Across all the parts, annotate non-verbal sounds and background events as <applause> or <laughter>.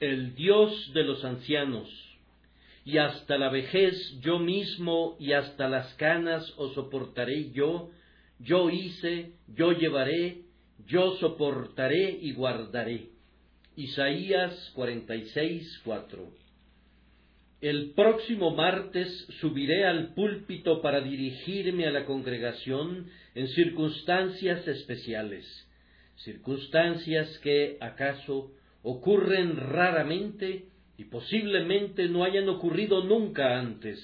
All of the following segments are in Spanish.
el Dios de los ancianos, y hasta la vejez yo mismo y hasta las canas os soportaré yo, yo hice, yo llevaré, yo soportaré y guardaré. Isaías 46, 4. El próximo martes subiré al púlpito para dirigirme a la congregación en circunstancias especiales, circunstancias que, acaso, ocurren raramente y posiblemente no hayan ocurrido nunca antes.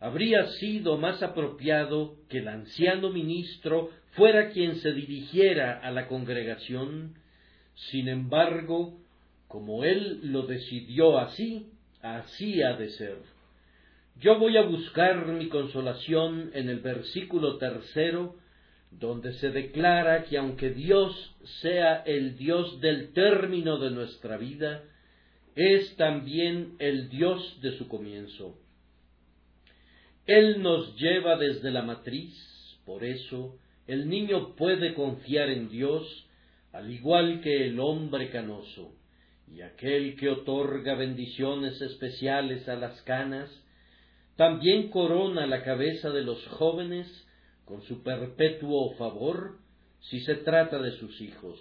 Habría sido más apropiado que el anciano ministro fuera quien se dirigiera a la congregación, sin embargo, como él lo decidió así, así ha de ser. Yo voy a buscar mi consolación en el versículo tercero donde se declara que aunque Dios sea el Dios del término de nuestra vida, es también el Dios de su comienzo. Él nos lleva desde la matriz, por eso el niño puede confiar en Dios, al igual que el hombre canoso, y aquel que otorga bendiciones especiales a las canas, también corona la cabeza de los jóvenes con su perpetuo favor si se trata de sus hijos.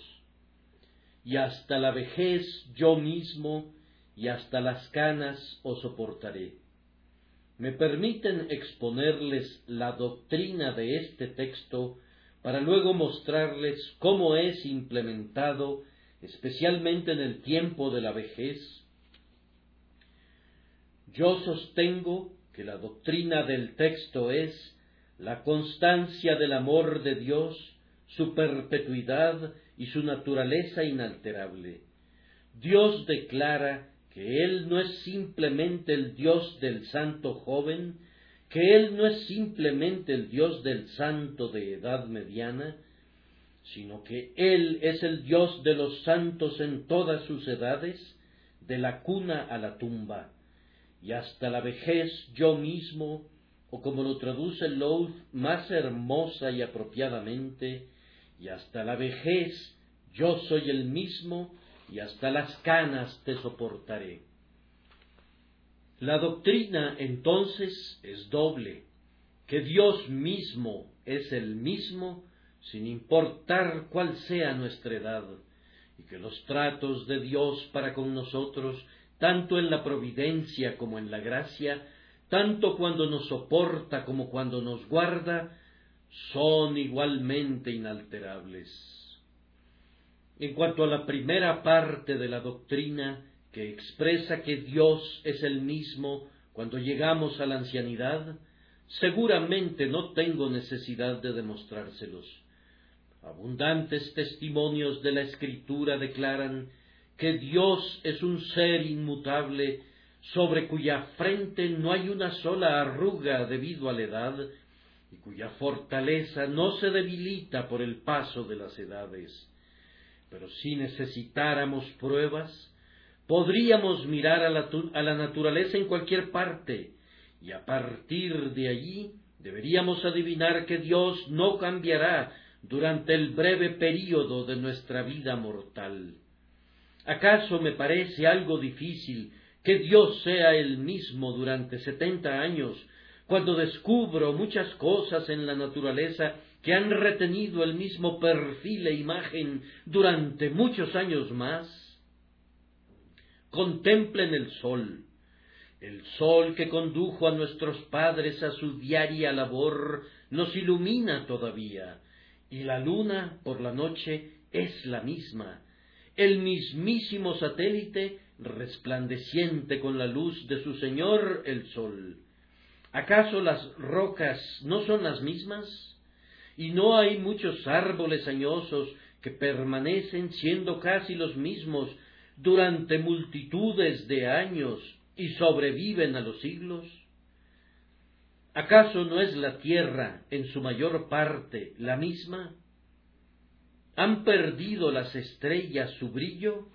Y hasta la vejez yo mismo y hasta las canas os soportaré. Me permiten exponerles la doctrina de este texto para luego mostrarles cómo es implementado, especialmente en el tiempo de la vejez. Yo sostengo que la doctrina del texto es la constancia del amor de Dios, su perpetuidad y su naturaleza inalterable. Dios declara que Él no es simplemente el Dios del santo joven, que Él no es simplemente el Dios del santo de edad mediana, sino que Él es el Dios de los santos en todas sus edades, de la cuna a la tumba, y hasta la vejez yo mismo, o como lo traduce Louth más hermosa y apropiadamente, y hasta la vejez yo soy el mismo, y hasta las canas te soportaré. La doctrina entonces es doble, que Dios mismo es el mismo, sin importar cuál sea nuestra edad, y que los tratos de Dios para con nosotros, tanto en la providencia como en la gracia, tanto cuando nos soporta como cuando nos guarda, son igualmente inalterables. En cuanto a la primera parte de la doctrina, que expresa que Dios es el mismo cuando llegamos a la ancianidad, seguramente no tengo necesidad de demostrárselos. Abundantes testimonios de la Escritura declaran que Dios es un ser inmutable sobre cuya frente no hay una sola arruga debido a la edad, y cuya fortaleza no se debilita por el paso de las edades. Pero si necesitáramos pruebas, podríamos mirar a la, a la naturaleza en cualquier parte, y a partir de allí deberíamos adivinar que Dios no cambiará durante el breve período de nuestra vida mortal. ¿Acaso me parece algo difícil que Dios sea el mismo durante setenta años, cuando descubro muchas cosas en la naturaleza que han retenido el mismo perfil e imagen durante muchos años más? Contemplen el sol, el sol que condujo a nuestros padres a su diaria labor nos ilumina todavía, y la luna por la noche es la misma, el mismísimo satélite resplandeciente con la luz de su Señor el sol. ¿Acaso las rocas no son las mismas? ¿Y no hay muchos árboles añosos que permanecen siendo casi los mismos durante multitudes de años y sobreviven a los siglos? ¿Acaso no es la tierra en su mayor parte la misma? ¿Han perdido las estrellas su brillo?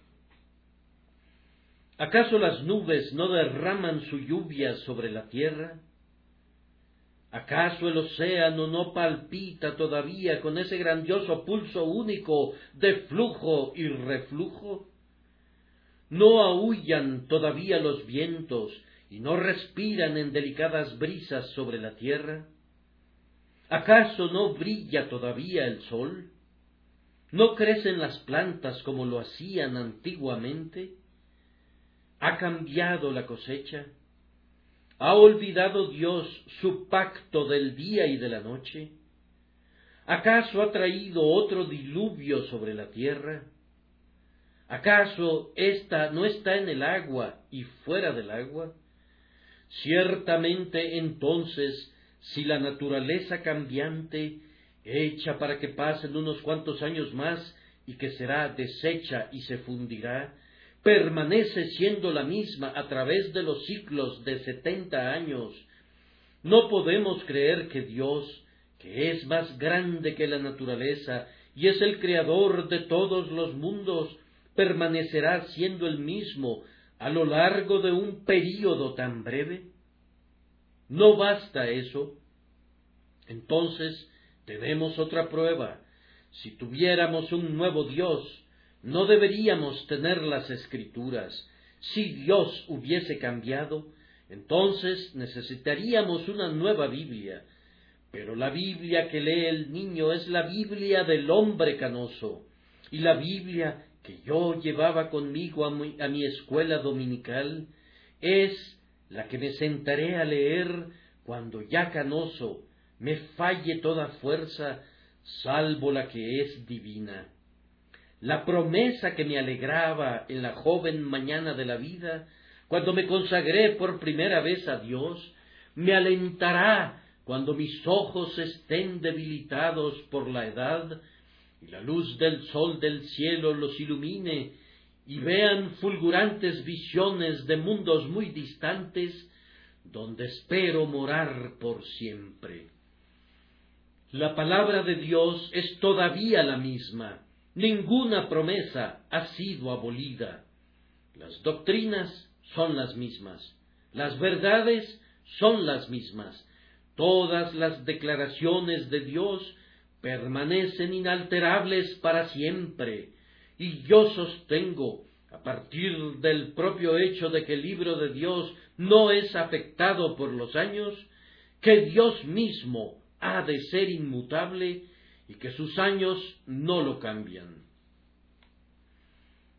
¿Acaso las nubes no derraman su lluvia sobre la tierra? ¿Acaso el océano no palpita todavía con ese grandioso pulso único de flujo y reflujo? ¿No aullan todavía los vientos y no respiran en delicadas brisas sobre la tierra? ¿Acaso no brilla todavía el sol? ¿No crecen las plantas como lo hacían antiguamente? ¿Ha cambiado la cosecha? ¿Ha olvidado Dios su pacto del día y de la noche? ¿Acaso ha traído otro diluvio sobre la tierra? ¿Acaso ésta no está en el agua y fuera del agua? Ciertamente entonces, si la naturaleza cambiante, hecha para que pasen unos cuantos años más y que será deshecha y se fundirá, permanece siendo la misma a través de los ciclos de setenta años, no podemos creer que Dios, que es más grande que la naturaleza y es el creador de todos los mundos, permanecerá siendo el mismo a lo largo de un período tan breve? ¿No basta eso? Entonces tenemos otra prueba. Si tuviéramos un nuevo Dios, no deberíamos tener las escrituras. Si Dios hubiese cambiado, entonces necesitaríamos una nueva Biblia. Pero la Biblia que lee el niño es la Biblia del hombre canoso. Y la Biblia que yo llevaba conmigo a mi, a mi escuela dominical es la que me sentaré a leer cuando ya canoso me falle toda fuerza, salvo la que es divina. La promesa que me alegraba en la joven mañana de la vida, cuando me consagré por primera vez a Dios, me alentará cuando mis ojos estén debilitados por la edad y la luz del sol del cielo los ilumine y vean fulgurantes visiones de mundos muy distantes donde espero morar por siempre. La palabra de Dios es todavía la misma, ninguna promesa ha sido abolida. Las doctrinas son las mismas, las verdades son las mismas, todas las declaraciones de Dios permanecen inalterables para siempre, y yo sostengo, a partir del propio hecho de que el libro de Dios no es afectado por los años, que Dios mismo ha de ser inmutable y que sus años no lo cambian.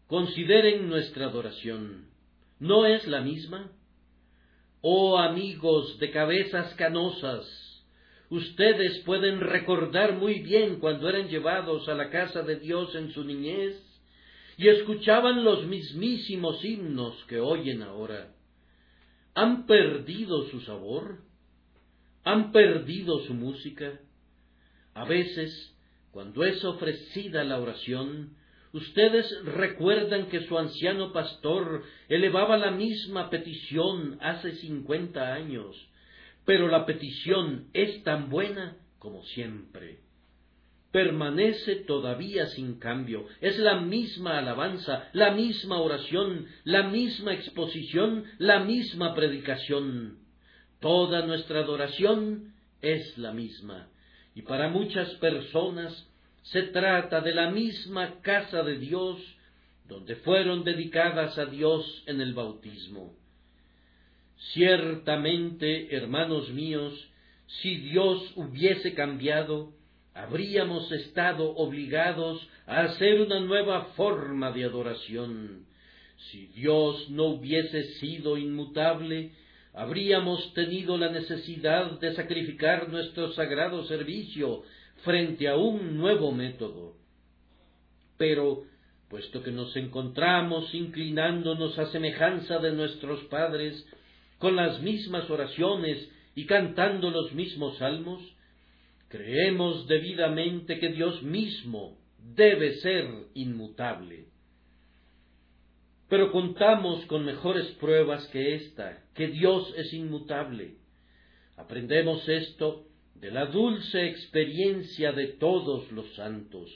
Consideren nuestra adoración. ¿No es la misma? Oh amigos de cabezas canosas, ustedes pueden recordar muy bien cuando eran llevados a la casa de Dios en su niñez y escuchaban los mismísimos himnos que oyen ahora. ¿Han perdido su sabor? ¿Han perdido su música? A veces, cuando es ofrecida la oración, ustedes recuerdan que su anciano pastor elevaba la misma petición hace cincuenta años, pero la petición es tan buena como siempre. Permanece todavía sin cambio, es la misma alabanza, la misma oración, la misma exposición, la misma predicación. Toda nuestra adoración es la misma y para muchas personas se trata de la misma casa de Dios donde fueron dedicadas a Dios en el bautismo. Ciertamente, hermanos míos, si Dios hubiese cambiado, habríamos estado obligados a hacer una nueva forma de adoración. Si Dios no hubiese sido inmutable, habríamos tenido la necesidad de sacrificar nuestro sagrado servicio frente a un nuevo método. Pero, puesto que nos encontramos inclinándonos a semejanza de nuestros padres, con las mismas oraciones y cantando los mismos salmos, creemos debidamente que Dios mismo debe ser inmutable. Pero contamos con mejores pruebas que esta, que Dios es inmutable. Aprendemos esto de la dulce experiencia de todos los santos.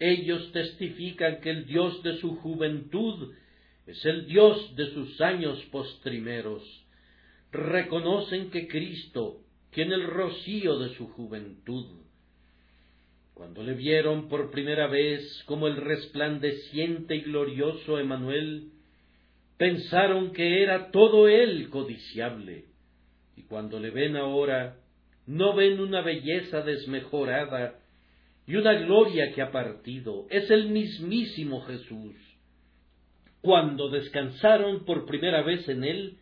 Ellos testifican que el Dios de su juventud es el Dios de sus años postrimeros. Reconocen que Cristo tiene el rocío de su juventud cuando le vieron por primera vez como el resplandeciente y glorioso Emanuel, pensaron que era todo él codiciable, y cuando le ven ahora, no ven una belleza desmejorada y una gloria que ha partido, es el mismísimo Jesús. Cuando descansaron por primera vez en él,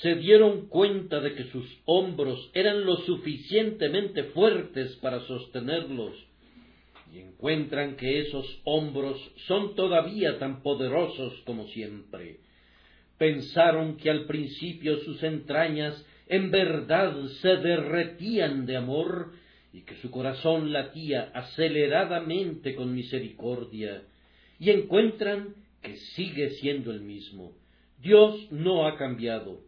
se dieron cuenta de que sus hombros eran lo suficientemente fuertes para sostenerlos, y encuentran que esos hombros son todavía tan poderosos como siempre. Pensaron que al principio sus entrañas en verdad se derretían de amor y que su corazón latía aceleradamente con misericordia, y encuentran que sigue siendo el mismo. Dios no ha cambiado.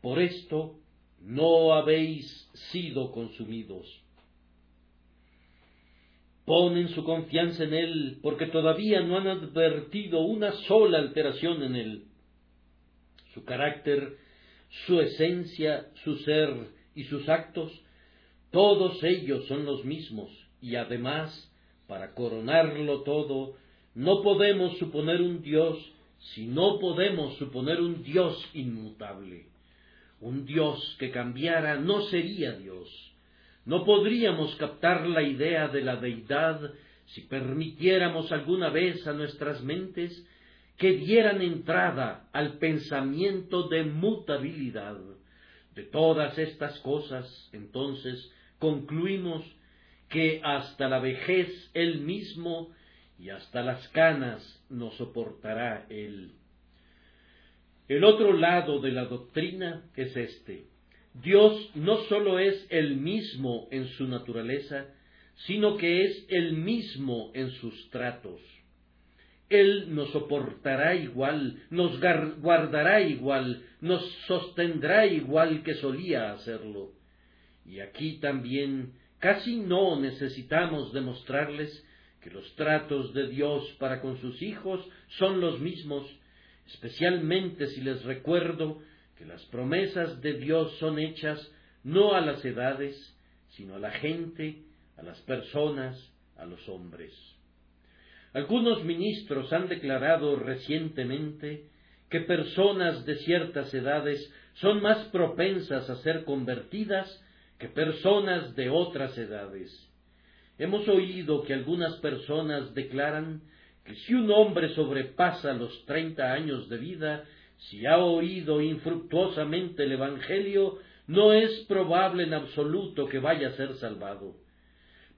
Por esto no habéis sido consumidos. Ponen su confianza en Él porque todavía no han advertido una sola alteración en Él. Su carácter, su esencia, su ser y sus actos, todos ellos son los mismos y además, para coronarlo todo, no podemos suponer un Dios si no podemos suponer un Dios inmutable. Un Dios que cambiara no sería Dios. No podríamos captar la idea de la deidad si permitiéramos alguna vez a nuestras mentes que dieran entrada al pensamiento de mutabilidad. De todas estas cosas, entonces, concluimos que hasta la vejez él mismo y hasta las canas nos soportará él. El otro lado de la doctrina es este. Dios no sólo es el mismo en su naturaleza, sino que es el mismo en sus tratos. Él nos soportará igual, nos guardará igual, nos sostendrá igual que solía hacerlo. Y aquí también casi no necesitamos demostrarles que los tratos de Dios para con sus hijos son los mismos, especialmente si les recuerdo que las promesas de Dios son hechas no a las edades, sino a la gente, a las personas, a los hombres. Algunos ministros han declarado recientemente que personas de ciertas edades son más propensas a ser convertidas que personas de otras edades. Hemos oído que algunas personas declaran que si un hombre sobrepasa los treinta años de vida, si ha oído infructuosamente el Evangelio, no es probable en absoluto que vaya a ser salvado.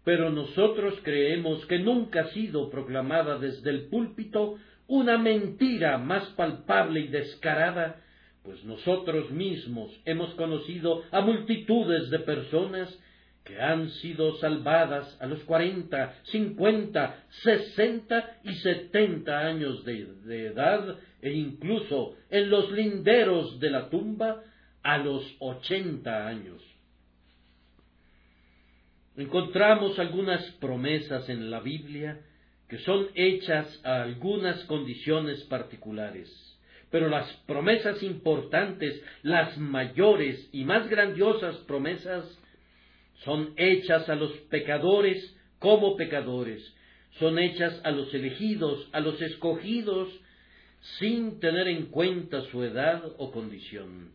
Pero nosotros creemos que nunca ha sido proclamada desde el púlpito una mentira más palpable y descarada pues nosotros mismos hemos conocido a multitudes de personas que han sido salvadas a los cuarenta, cincuenta, sesenta y setenta años de, edad e incluso en los linderos de la tumba a los ochenta años. Encontramos algunas promesas en la Biblia que son hechas a algunas condiciones particulares pero las promesas importantes, las mayores y más grandiosas promesas, son hechas a los pecadores como pecadores, son hechas a los elegidos, a los escogidos, sin tener en cuenta su edad o condición.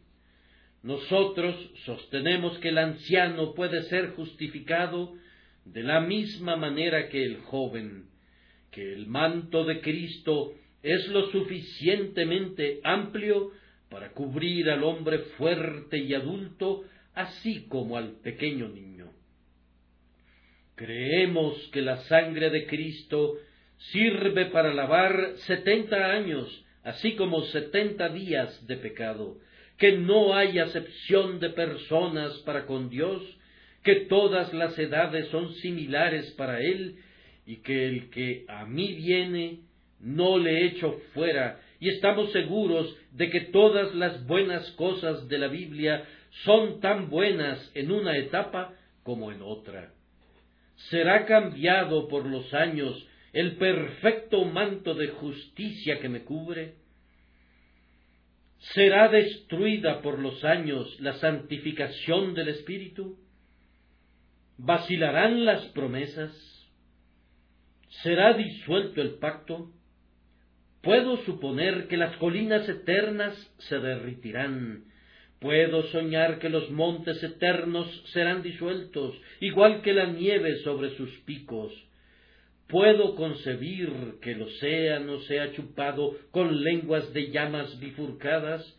Nosotros sostenemos que el anciano puede ser justificado de la misma manera que el joven, que el manto de Cristo es lo suficientemente amplio para cubrir al hombre fuerte y adulto, así como al pequeño niño. Creemos que la sangre de Cristo sirve para lavar setenta años, así como setenta días de pecado, que no hay acepción de personas para con Dios, que todas las edades son similares para Él, y que el que a mí viene no le echo fuera, y estamos seguros de que todas las buenas cosas de la Biblia son tan buenas en una etapa como en otra. Será cambiado por los años el perfecto manto de justicia que me cubre. ¿Será destruida por los años la santificación del Espíritu? ¿Vacilarán las promesas? ¿Será disuelto el pacto? Puedo suponer que las colinas eternas se derritirán, Puedo soñar que los montes eternos serán disueltos, igual que la nieve sobre sus picos. Puedo concebir que el océano sea chupado con lenguas de llamas bifurcadas.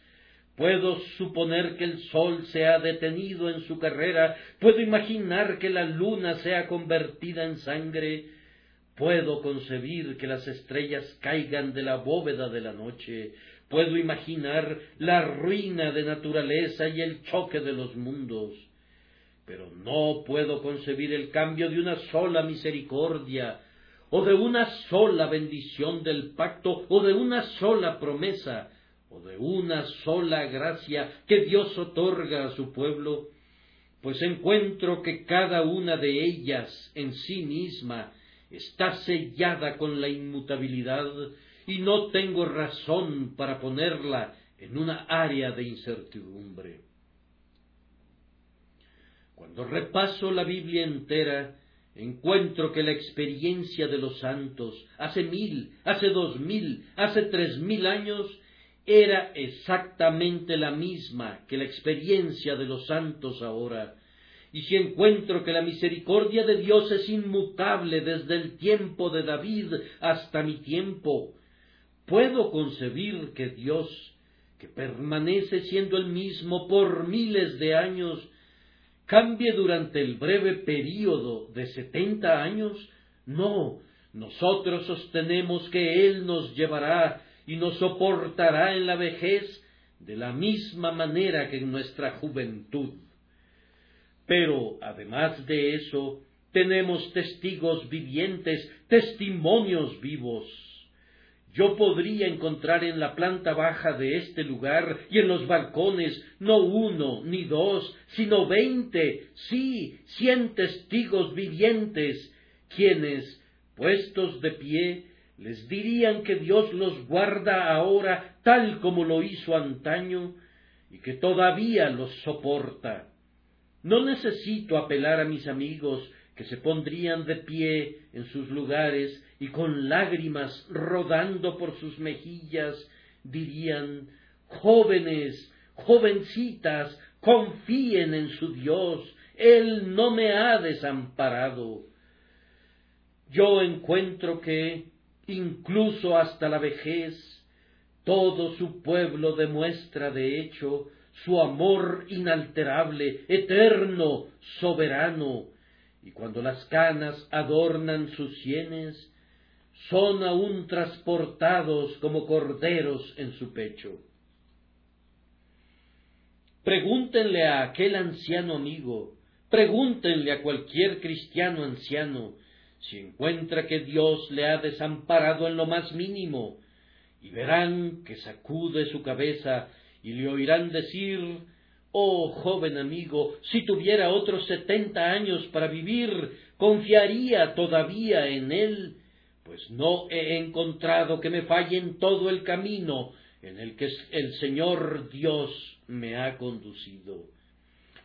Puedo suponer que el sol se ha detenido en su carrera. Puedo imaginar que la luna sea convertida en sangre. Puedo concebir que las estrellas caigan de la bóveda de la noche. Puedo imaginar la ruina de naturaleza y el choque de los mundos, pero no puedo concebir el cambio de una sola misericordia, o de una sola bendición del pacto, o de una sola promesa, o de una sola gracia que Dios otorga a su pueblo, pues encuentro que cada una de ellas en sí misma está sellada con la inmutabilidad y no tengo razón para ponerla en una área de incertidumbre. Cuando repaso la Biblia entera, encuentro que la experiencia de los santos hace mil, hace dos mil, hace tres mil años era exactamente la misma que la experiencia de los santos ahora. Y si encuentro que la misericordia de Dios es inmutable desde el tiempo de David hasta mi tiempo, puedo concebir que Dios, que permanece siendo el mismo por miles de años, cambie durante el breve período de setenta años? No, nosotros sostenemos que Él nos llevará y nos soportará en la vejez de la misma manera que en nuestra juventud. Pero, además de eso, tenemos testigos vivientes, testimonios vivos yo podría encontrar en la planta baja de este lugar y en los balcones no uno ni dos, sino veinte, sí, cien testigos vivientes, quienes, puestos de pie, les dirían que Dios los guarda ahora tal como lo hizo antaño y que todavía los soporta. No necesito apelar a mis amigos que se pondrían de pie en sus lugares y con lágrimas rodando por sus mejillas dirían jóvenes, jovencitas, confíen en su Dios, Él no me ha desamparado. Yo encuentro que, incluso hasta la vejez, todo su pueblo demuestra de hecho su amor inalterable, eterno, soberano, y cuando las canas adornan sus sienes, son aún transportados como corderos en su pecho. Pregúntenle a aquel anciano amigo, pregúntenle a cualquier cristiano anciano, si encuentra que Dios le ha desamparado en lo más mínimo, y verán que sacude su cabeza y le oirán decir Oh joven amigo, si tuviera otros setenta años para vivir, confiaría todavía en él, pues no he encontrado que me falle en todo el camino en el que el Señor Dios me ha conducido.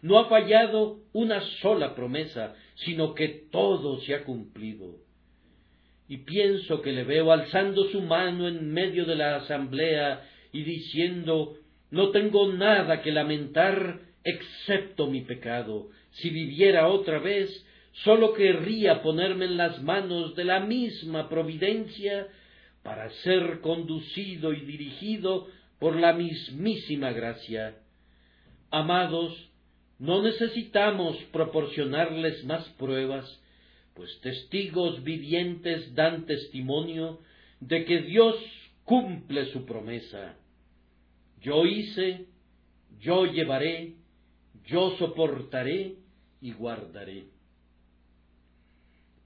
No ha fallado una sola promesa, sino que todo se ha cumplido. Y pienso que le veo alzando su mano en medio de la asamblea y diciendo no tengo nada que lamentar excepto mi pecado. Si viviera otra vez, sólo querría ponerme en las manos de la misma providencia para ser conducido y dirigido por la mismísima gracia. Amados, no necesitamos proporcionarles más pruebas, pues testigos vivientes dan testimonio de que Dios cumple su promesa. Yo hice, yo llevaré, yo soportaré y guardaré.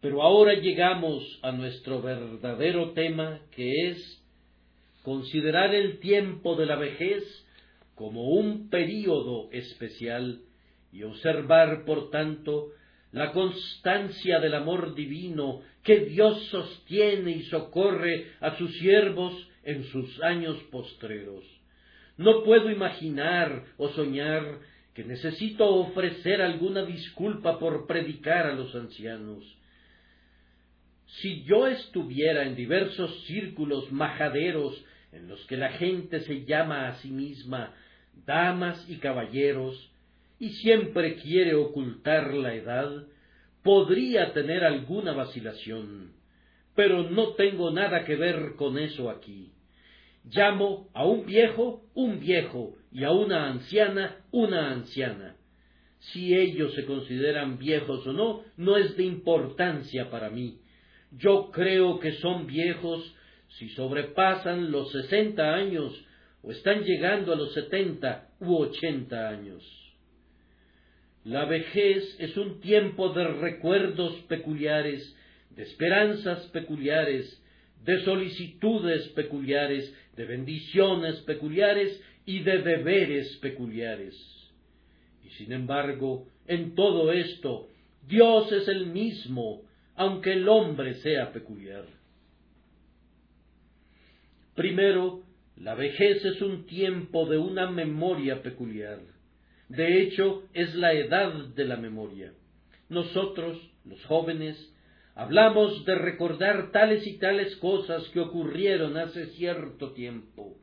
Pero ahora llegamos a nuestro verdadero tema, que es considerar el tiempo de la vejez como un período especial y observar, por tanto, la constancia del amor divino que Dios sostiene y socorre a sus siervos en sus años postreros. No puedo imaginar o soñar que necesito ofrecer alguna disculpa por predicar a los ancianos. Si yo estuviera en diversos círculos majaderos en los que la gente se llama a sí misma damas y caballeros, y siempre quiere ocultar la edad, podría tener alguna vacilación, pero no tengo nada que ver con eso aquí. Llamo a un viejo un viejo y a una anciana una anciana. Si ellos se consideran viejos o no, no es de importancia para mí. Yo creo que son viejos si sobrepasan los sesenta años o están llegando a los setenta u ochenta años. La vejez es un tiempo de recuerdos peculiares, de esperanzas peculiares, de solicitudes peculiares, de bendiciones peculiares y de deberes peculiares. Y sin embargo, en todo esto, Dios es el mismo, aunque el hombre sea peculiar. Primero, la vejez es un tiempo de una memoria peculiar. De hecho, es la edad de la memoria. Nosotros, los jóvenes, hablamos de recordar tales y tales cosas que ocurrieron hace cierto tiempo.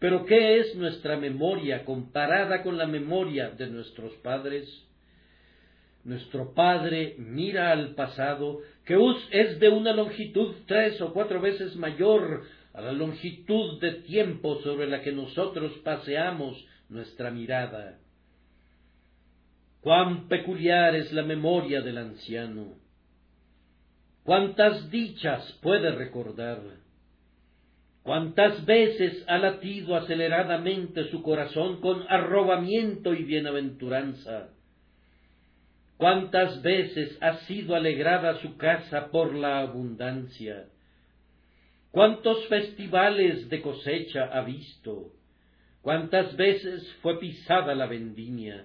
Pero ¿qué es nuestra memoria comparada con la memoria de nuestros padres? Nuestro Padre mira al pasado, que es de una longitud tres o cuatro veces mayor a la longitud de tiempo sobre la que nosotros paseamos nuestra mirada. Cuán peculiar es la memoria del anciano. Cuántas dichas puede recordar. Cuántas veces ha latido aceleradamente su corazón con arrobamiento y bienaventuranza. Cuántas veces ha sido alegrada su casa por la abundancia cuántos festivales de cosecha ha visto, cuántas veces fue pisada la vendimia,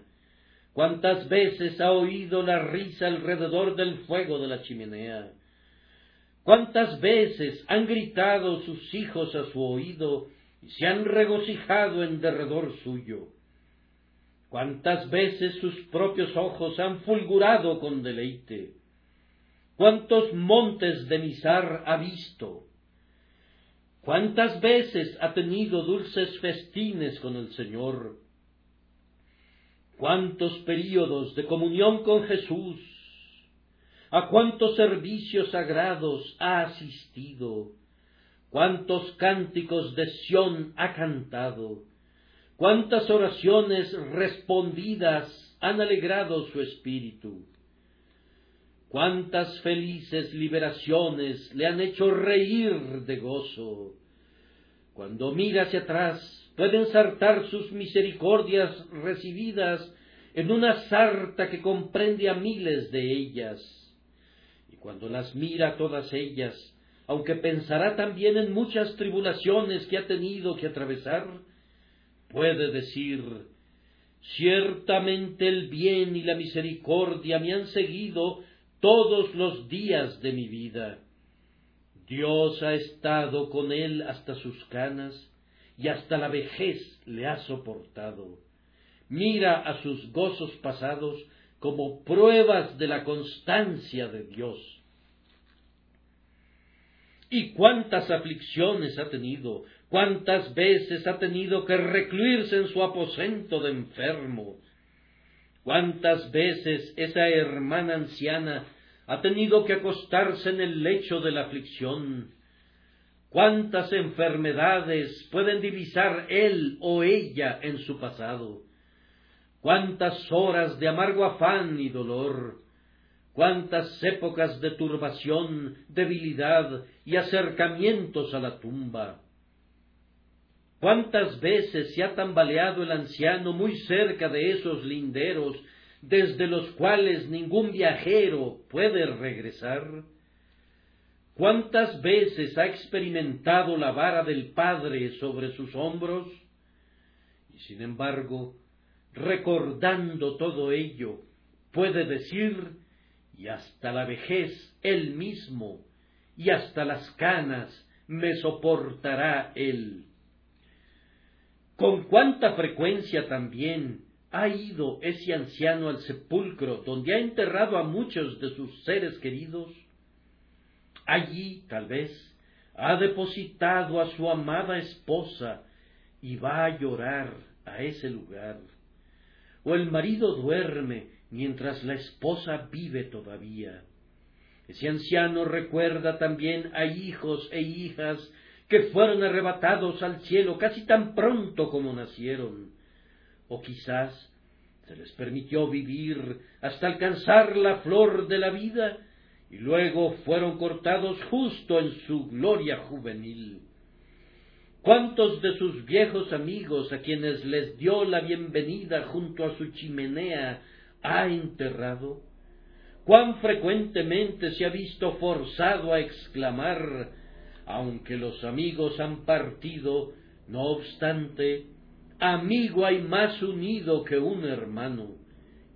cuántas veces ha oído la risa alrededor del fuego de la chimenea, cuántas veces han gritado sus hijos a su oído y se han regocijado en derredor suyo, cuántas veces sus propios ojos han fulgurado con deleite, cuántos montes de Misar ha visto, ¿Cuántas veces ha tenido dulces festines con el Señor? ¿Cuántos períodos de comunión con Jesús? ¿A cuántos servicios sagrados ha asistido? ¿Cuántos cánticos de Sión ha cantado? ¿Cuántas oraciones respondidas han alegrado su espíritu? cuántas felices liberaciones le han hecho reír de gozo. Cuando mira hacia atrás, puede ensartar sus misericordias recibidas en una sarta que comprende a miles de ellas. Y cuando las mira todas ellas, aunque pensará también en muchas tribulaciones que ha tenido que atravesar, puede decir, ciertamente el bien y la misericordia me han seguido todos los días de mi vida. Dios ha estado con él hasta sus canas y hasta la vejez le ha soportado. Mira a sus gozos pasados como pruebas de la constancia de Dios. Y cuántas aflicciones ha tenido, cuántas veces ha tenido que recluirse en su aposento de enfermo, ¿Cuántas veces esa hermana anciana ha tenido que acostarse en el lecho de la aflicción? ¿Cuántas enfermedades pueden divisar él o ella en su pasado? ¿Cuántas horas de amargo afán y dolor? ¿Cuántas épocas de turbación, debilidad y acercamientos a la tumba? ¿Cuántas veces se ha tambaleado el anciano muy cerca de esos linderos desde los cuales ningún viajero puede regresar? ¿Cuántas veces ha experimentado la vara del Padre sobre sus hombros? Y sin embargo, recordando todo ello, puede decir, y hasta la vejez él mismo, y hasta las canas me soportará él con cuánta frecuencia también ha ido ese anciano al sepulcro donde ha enterrado a muchos de sus seres queridos. Allí, tal vez, ha depositado a su amada esposa y va a llorar a ese lugar. O el marido duerme mientras la esposa vive todavía. Ese anciano recuerda también a hijos e hijas que fueron arrebatados al cielo casi tan pronto como nacieron. O quizás se les permitió vivir hasta alcanzar la flor de la vida y luego fueron cortados justo en su gloria juvenil. ¿Cuántos de sus viejos amigos a quienes les dio la bienvenida junto a su chimenea ha enterrado? cuán frecuentemente se ha visto forzado a exclamar aunque los amigos han partido, no obstante, amigo hay más unido que un hermano,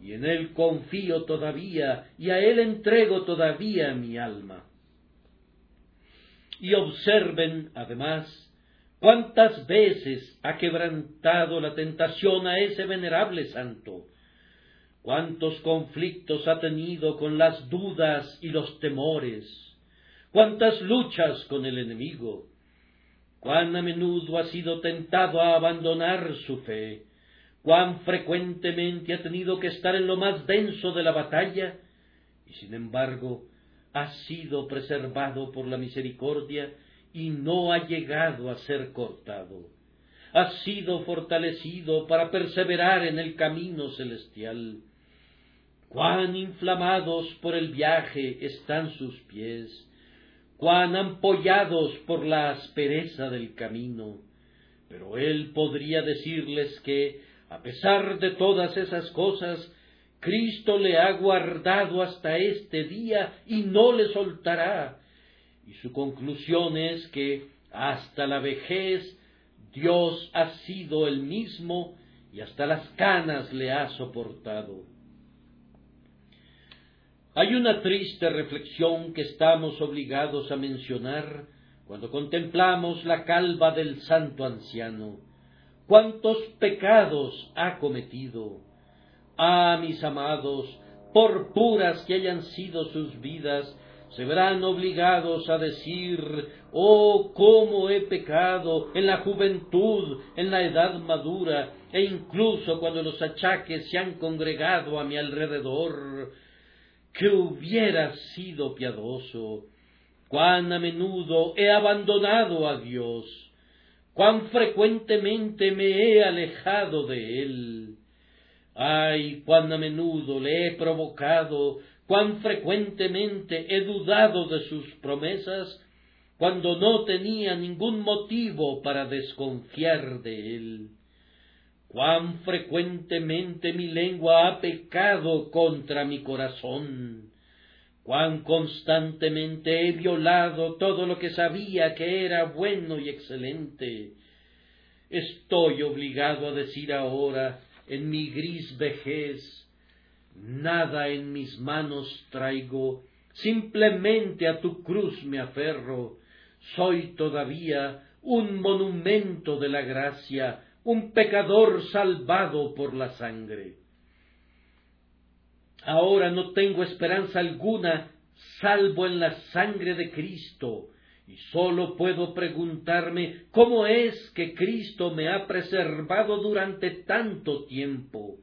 y en él confío todavía, y a él entrego todavía mi alma. Y observen, además, cuántas veces ha quebrantado la tentación a ese venerable santo, cuántos conflictos ha tenido con las dudas y los temores, cuántas luchas con el enemigo, cuán a menudo ha sido tentado a abandonar su fe, cuán frecuentemente ha tenido que estar en lo más denso de la batalla, y sin embargo ha sido preservado por la misericordia y no ha llegado a ser cortado. Ha sido fortalecido para perseverar en el camino celestial. Cuán inflamados por el viaje están sus pies, cuán ampollados por la aspereza del camino. Pero él podría decirles que, a pesar de todas esas cosas, Cristo le ha guardado hasta este día y no le soltará. Y su conclusión es que hasta la vejez Dios ha sido el mismo y hasta las canas le ha soportado. Hay una triste reflexión que estamos obligados a mencionar cuando contemplamos la calva del santo anciano. ¿Cuántos pecados ha cometido? Ah, mis amados, por puras que hayan sido sus vidas, se verán obligados a decir, oh, cómo he pecado en la juventud, en la edad madura, e incluso cuando los achaques se han congregado a mi alrededor, que hubiera sido piadoso, cuán a menudo he abandonado a Dios, cuán frecuentemente me he alejado de Él. Ay, cuán a menudo le he provocado, cuán frecuentemente he dudado de sus promesas, cuando no tenía ningún motivo para desconfiar de Él cuán frecuentemente mi lengua ha pecado contra mi corazón, cuán constantemente he violado todo lo que sabía que era bueno y excelente. Estoy obligado a decir ahora, en mi gris vejez, nada en mis manos traigo, simplemente a tu cruz me aferro, soy todavía un monumento de la gracia, un pecador salvado por la sangre. Ahora no tengo esperanza alguna salvo en la sangre de Cristo, y sólo puedo preguntarme cómo es que Cristo me ha preservado durante tanto tiempo.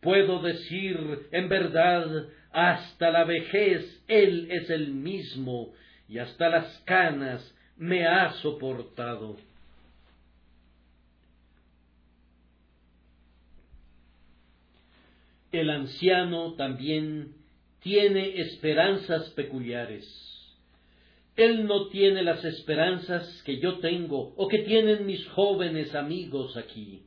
Puedo decir, en verdad, hasta la vejez Él es el mismo, y hasta las canas me ha soportado. El anciano también tiene esperanzas peculiares. Él no tiene las esperanzas que yo tengo o que tienen mis jóvenes amigos aquí.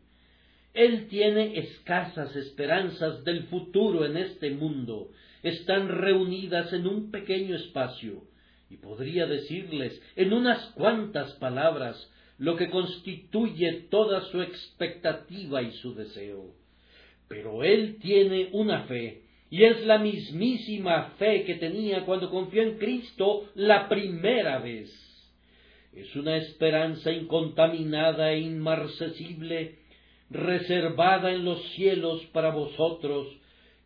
Él tiene escasas esperanzas del futuro en este mundo. Están reunidas en un pequeño espacio. Y podría decirles en unas cuantas palabras lo que constituye toda su expectativa y su deseo. Pero él tiene una fe, y es la mismísima fe que tenía cuando confió en Cristo la primera vez. Es una esperanza incontaminada e inmarcesible, reservada en los cielos para vosotros,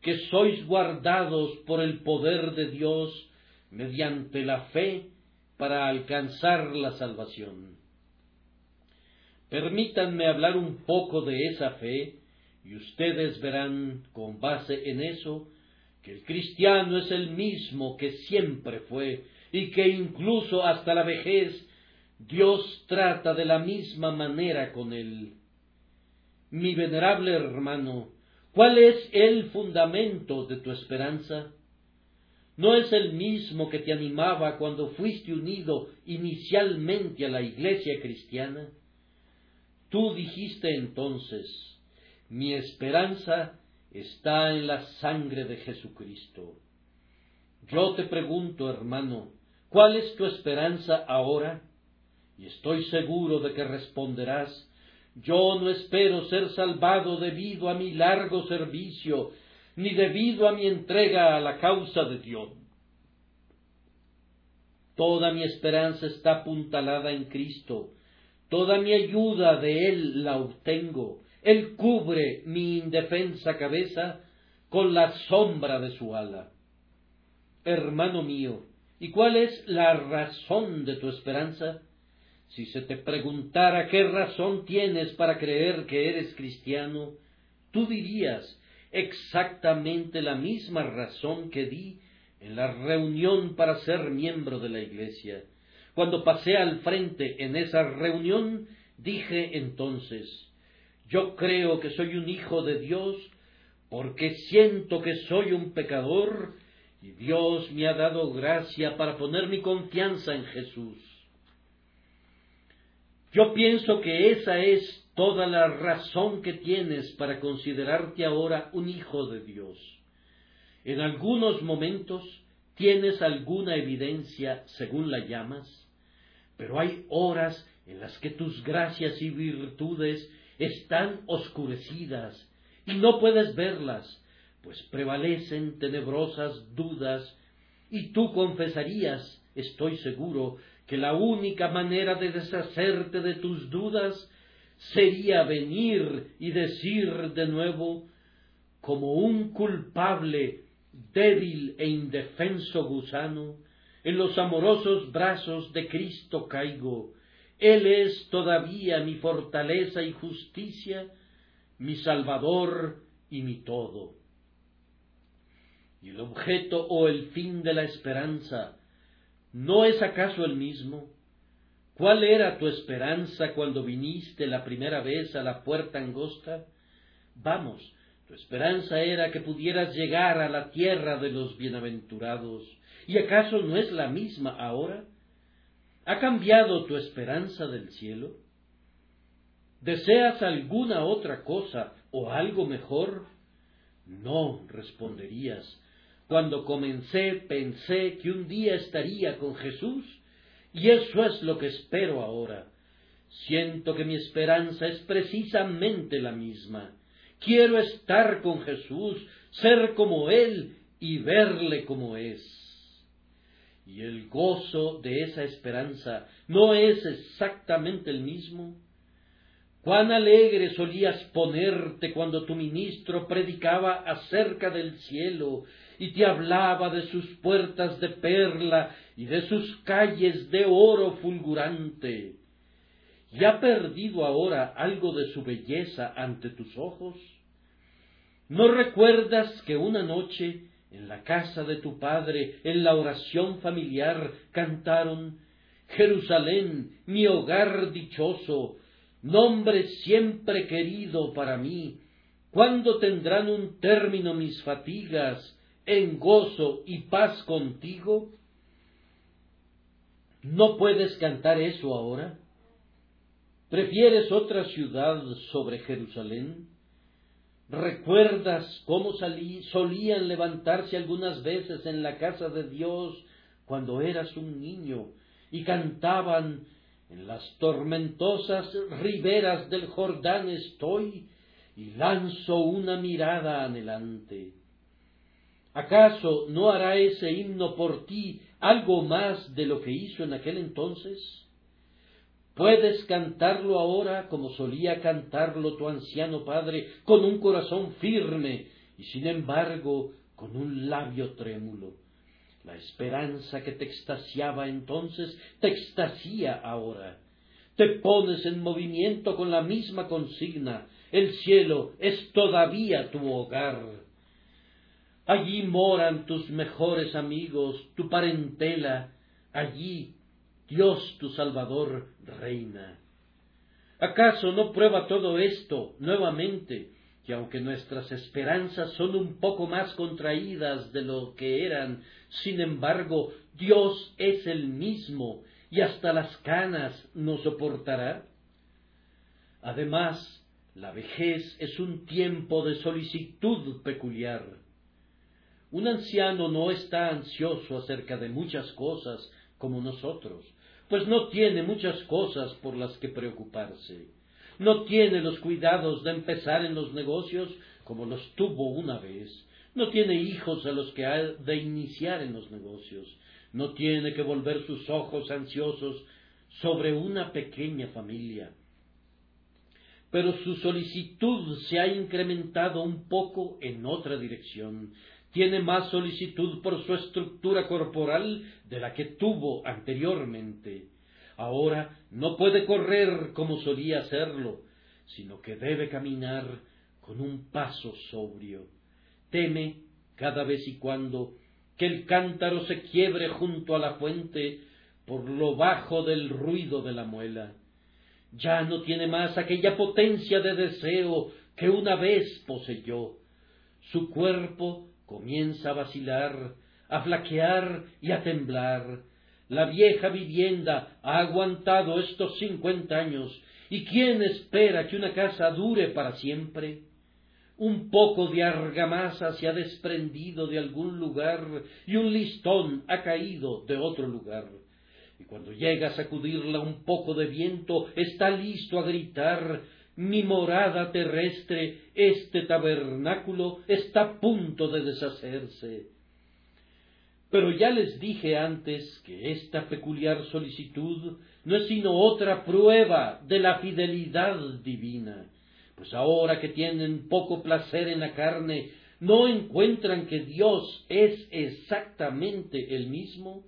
que sois guardados por el poder de Dios mediante la fe para alcanzar la salvación. Permítanme hablar un poco de esa fe y ustedes verán con base en eso que el cristiano es el mismo que siempre fue y que incluso hasta la vejez Dios trata de la misma manera con él. Mi venerable hermano, ¿cuál es el fundamento de tu esperanza? ¿No es el mismo que te animaba cuando fuiste unido inicialmente a la iglesia cristiana? Tú dijiste entonces, mi esperanza está en la sangre de Jesucristo. Yo te pregunto, hermano, ¿cuál es tu esperanza ahora? Y estoy seguro de que responderás, yo no espero ser salvado debido a mi largo servicio, ni debido a mi entrega a la causa de Dios. Toda mi esperanza está apuntalada en Cristo, toda mi ayuda de Él la obtengo. Él cubre mi indefensa cabeza con la sombra de su ala. Hermano mío, ¿y cuál es la razón de tu esperanza? Si se te preguntara qué razón tienes para creer que eres cristiano, tú dirías exactamente la misma razón que di en la reunión para ser miembro de la Iglesia. Cuando pasé al frente en esa reunión, dije entonces, yo creo que soy un hijo de Dios porque siento que soy un pecador y Dios me ha dado gracia para poner mi confianza en Jesús. Yo pienso que esa es toda la razón que tienes para considerarte ahora un hijo de Dios. En algunos momentos tienes alguna evidencia según la llamas, pero hay horas en las que tus gracias y virtudes están oscurecidas y no puedes verlas, pues prevalecen tenebrosas dudas y tú confesarías, estoy seguro, que la única manera de deshacerte de tus dudas sería venir y decir de nuevo, como un culpable, débil e indefenso gusano, en los amorosos brazos de Cristo caigo. Él es todavía mi fortaleza y justicia, mi Salvador y mi todo. Y el objeto o el fin de la esperanza, ¿No es acaso el mismo? ¿Cuál era tu esperanza cuando viniste la primera vez a la puerta angosta? Vamos, tu esperanza era que pudieras llegar a la tierra de los bienaventurados. ¿Y acaso no es la misma ahora? ¿Ha cambiado tu esperanza del cielo? ¿Deseas alguna otra cosa o algo mejor? No, responderías, cuando comencé pensé que un día estaría con Jesús y eso es lo que espero ahora. Siento que mi esperanza es precisamente la misma. Quiero estar con Jesús, ser como Él y verle como es. Y el gozo de esa esperanza no es exactamente el mismo. Cuán alegre solías ponerte cuando tu ministro predicaba acerca del cielo y te hablaba de sus puertas de perla y de sus calles de oro fulgurante. ¿Y ha perdido ahora algo de su belleza ante tus ojos? ¿No recuerdas que una noche en la casa de tu padre, en la oración familiar, cantaron Jerusalén, mi hogar dichoso, nombre siempre querido para mí, ¿cuándo tendrán un término mis fatigas en gozo y paz contigo? ¿No puedes cantar eso ahora? ¿Prefieres otra ciudad sobre Jerusalén? ¿Recuerdas cómo salí, solían levantarse algunas veces en la casa de Dios cuando eras un niño y cantaban en las tormentosas riberas del Jordán estoy y lanzo una mirada anhelante? ¿Acaso no hará ese himno por ti algo más de lo que hizo en aquel entonces? ¿Puedes cantarlo ahora como solía cantarlo tu anciano padre, con un corazón firme y sin embargo con un labio trémulo? La esperanza que te extasiaba entonces te extasía ahora. Te pones en movimiento con la misma consigna. El cielo es todavía tu hogar. Allí moran tus mejores amigos, tu parentela. Allí Dios tu Salvador reina. ¿Acaso no prueba todo esto nuevamente que aunque nuestras esperanzas son un poco más contraídas de lo que eran, sin embargo, Dios es el mismo y hasta las canas nos soportará? Además, la vejez es un tiempo de solicitud peculiar. Un anciano no está ansioso acerca de muchas cosas como nosotros, pues no tiene muchas cosas por las que preocuparse. No tiene los cuidados de empezar en los negocios como los tuvo una vez. No tiene hijos a los que ha de iniciar en los negocios. No tiene que volver sus ojos ansiosos sobre una pequeña familia. Pero su solicitud se ha incrementado un poco en otra dirección tiene más solicitud por su estructura corporal de la que tuvo anteriormente. Ahora no puede correr como solía hacerlo, sino que debe caminar con un paso sobrio. Teme cada vez y cuando que el cántaro se quiebre junto a la fuente por lo bajo del ruido de la muela. Ya no tiene más aquella potencia de deseo que una vez poseyó. Su cuerpo comienza a vacilar, a flaquear y a temblar. La vieja vivienda ha aguantado estos cincuenta años, ¿y quién espera que una casa dure para siempre? Un poco de argamasa se ha desprendido de algún lugar y un listón ha caído de otro lugar. Y cuando llega a sacudirla un poco de viento, está listo a gritar mi morada terrestre, este tabernáculo, está a punto de deshacerse. Pero ya les dije antes que esta peculiar solicitud no es sino otra prueba de la fidelidad divina, pues ahora que tienen poco placer en la carne, no encuentran que Dios es exactamente el mismo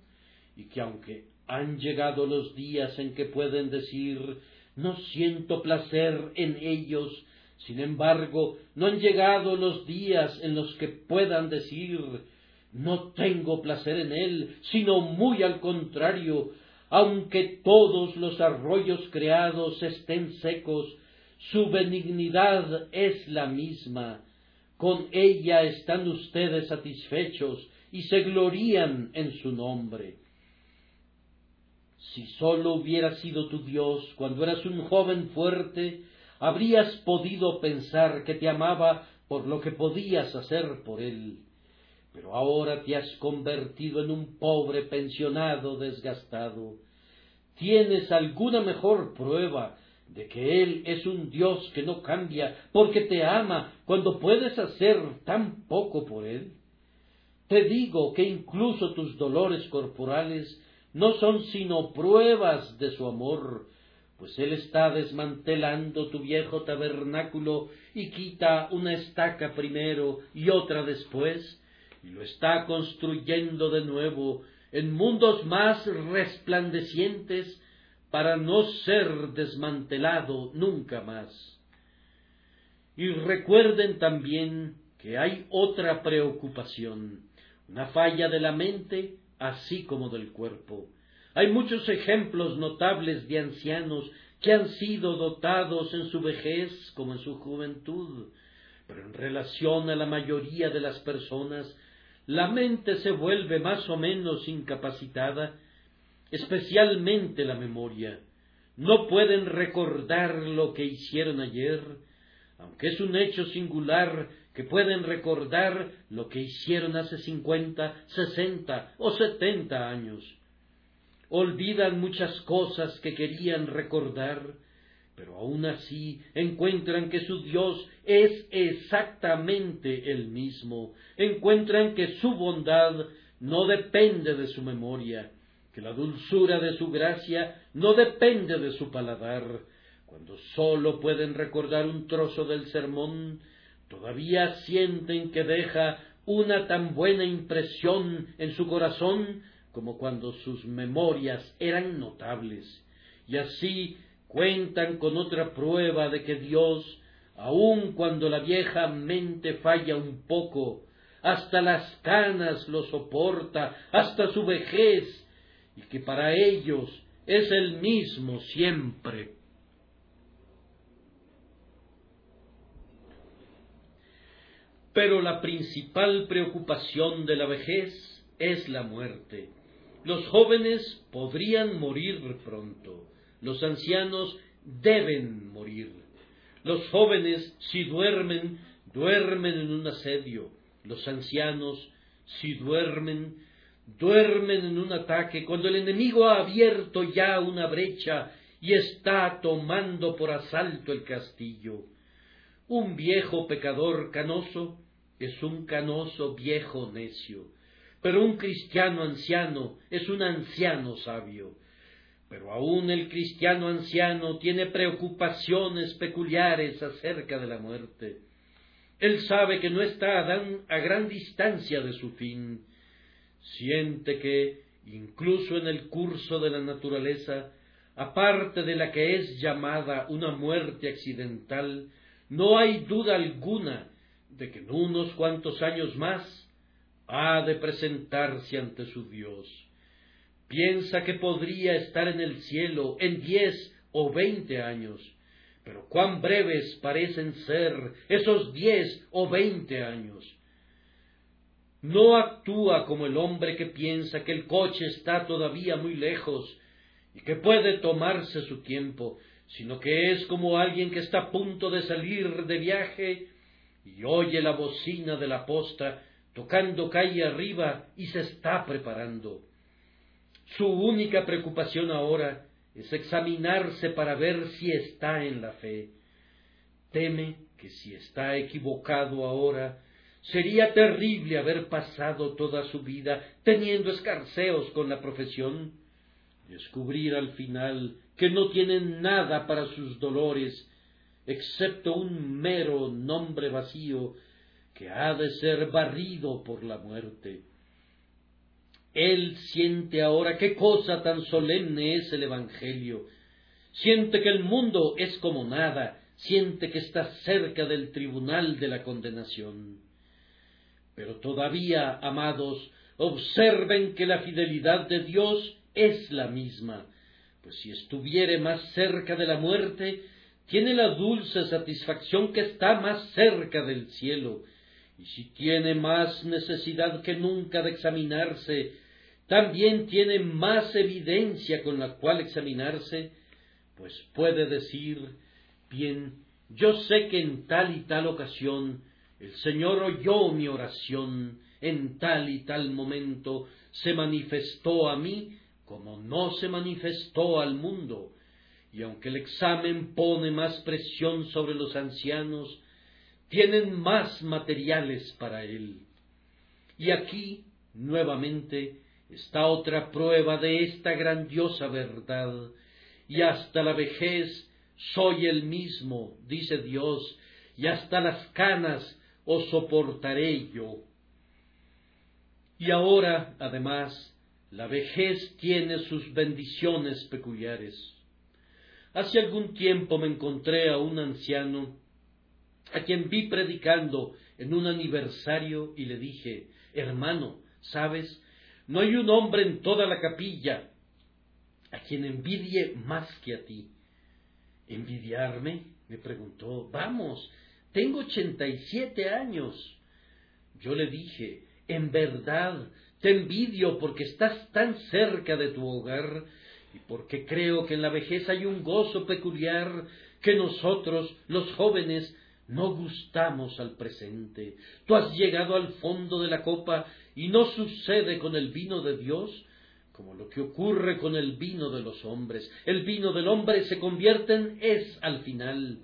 y que aunque han llegado los días en que pueden decir no siento placer en ellos, sin embargo, no han llegado los días en los que puedan decir no tengo placer en él, sino muy al contrario, aunque todos los arroyos creados estén secos, su benignidad es la misma. Con ella están ustedes satisfechos y se glorían en su nombre. Si sólo hubiera sido tu Dios cuando eras un joven fuerte, habrías podido pensar que te amaba por lo que podías hacer por él. Pero ahora te has convertido en un pobre pensionado desgastado. ¿Tienes alguna mejor prueba de que Él es un Dios que no cambia porque te ama cuando puedes hacer tan poco por Él? Te digo que incluso tus dolores corporales no son sino pruebas de su amor, pues Él está desmantelando tu viejo tabernáculo y quita una estaca primero y otra después, y lo está construyendo de nuevo en mundos más resplandecientes para no ser desmantelado nunca más. Y recuerden también que hay otra preocupación, una falla de la mente así como del cuerpo. Hay muchos ejemplos notables de ancianos que han sido dotados en su vejez como en su juventud, pero en relación a la mayoría de las personas, la mente se vuelve más o menos incapacitada, especialmente la memoria. No pueden recordar lo que hicieron ayer, aunque es un hecho singular que pueden recordar lo que hicieron hace cincuenta, sesenta o setenta años. Olvidan muchas cosas que querían recordar, pero aun así encuentran que su Dios es exactamente el mismo, encuentran que su bondad no depende de su memoria, que la dulzura de su gracia no depende de su paladar, cuando sólo pueden recordar un trozo del sermón, todavía sienten que deja una tan buena impresión en su corazón como cuando sus memorias eran notables, y así cuentan con otra prueba de que Dios, aun cuando la vieja mente falla un poco, hasta las canas lo soporta, hasta su vejez, y que para ellos es el mismo siempre. Pero la principal preocupación de la vejez es la muerte. Los jóvenes podrían morir pronto, los ancianos deben morir. Los jóvenes, si duermen, duermen en un asedio. Los ancianos, si duermen, duermen en un ataque cuando el enemigo ha abierto ya una brecha y está tomando por asalto el castillo. Un viejo pecador canoso es un canoso viejo necio, pero un cristiano anciano es un anciano sabio. Pero aún el cristiano anciano tiene preocupaciones peculiares acerca de la muerte. Él sabe que no está a, gran distancia de su fin. Siente que, incluso en el curso de la naturaleza, aparte de la que es llamada una muerte accidental, no hay duda alguna de que en unos cuantos años más ha de presentarse ante su Dios. Piensa que podría estar en el cielo en diez o veinte años, pero cuán breves parecen ser esos diez o veinte años. No actúa como el hombre que piensa que el coche está todavía muy lejos y que puede tomarse su tiempo, sino que es como alguien que está a punto de salir de viaje y oye la bocina de la posta tocando calle arriba y se está preparando. Su única preocupación ahora es examinarse para ver si está en la fe. Teme que si está equivocado ahora, sería terrible haber pasado toda su vida teniendo escarceos con la profesión, descubrir al final que no tienen nada para sus dolores excepto un mero nombre vacío que ha de ser barrido por la muerte. Él siente ahora qué cosa tan solemne es el Evangelio, siente que el mundo es como nada, siente que está cerca del tribunal de la condenación. Pero todavía, amados, observen que la fidelidad de Dios es la misma, pues si estuviere más cerca de la muerte, tiene la dulce satisfacción que está más cerca del cielo, y si tiene más necesidad que nunca de examinarse, también tiene más evidencia con la cual examinarse, pues puede decir, bien, yo sé que en tal y tal ocasión el Señor oyó mi oración, en tal y tal momento se manifestó a mí como no se manifestó al mundo, y aunque el examen pone más presión sobre los ancianos, tienen más materiales para él. Y aquí, nuevamente, está otra prueba de esta grandiosa verdad, y hasta la vejez soy el mismo, dice Dios, y hasta las canas os soportaré yo. Y ahora, además, la vejez tiene sus bendiciones peculiares. Hace algún tiempo me encontré a un anciano a quien vi predicando en un aniversario y le dije, hermano, ¿sabes? No hay un hombre en toda la capilla a quien envidie más que a ti. ¿Envidiarme? me preguntó. Vamos, tengo ochenta y siete años. Yo le dije, en verdad, te envidio porque estás tan cerca de tu hogar y porque creo que en la vejez hay un gozo peculiar que nosotros, los jóvenes, no gustamos al presente. Tú has llegado al fondo de la copa y no sucede con el vino de Dios como lo que ocurre con el vino de los hombres. El vino del hombre se convierte en es al final,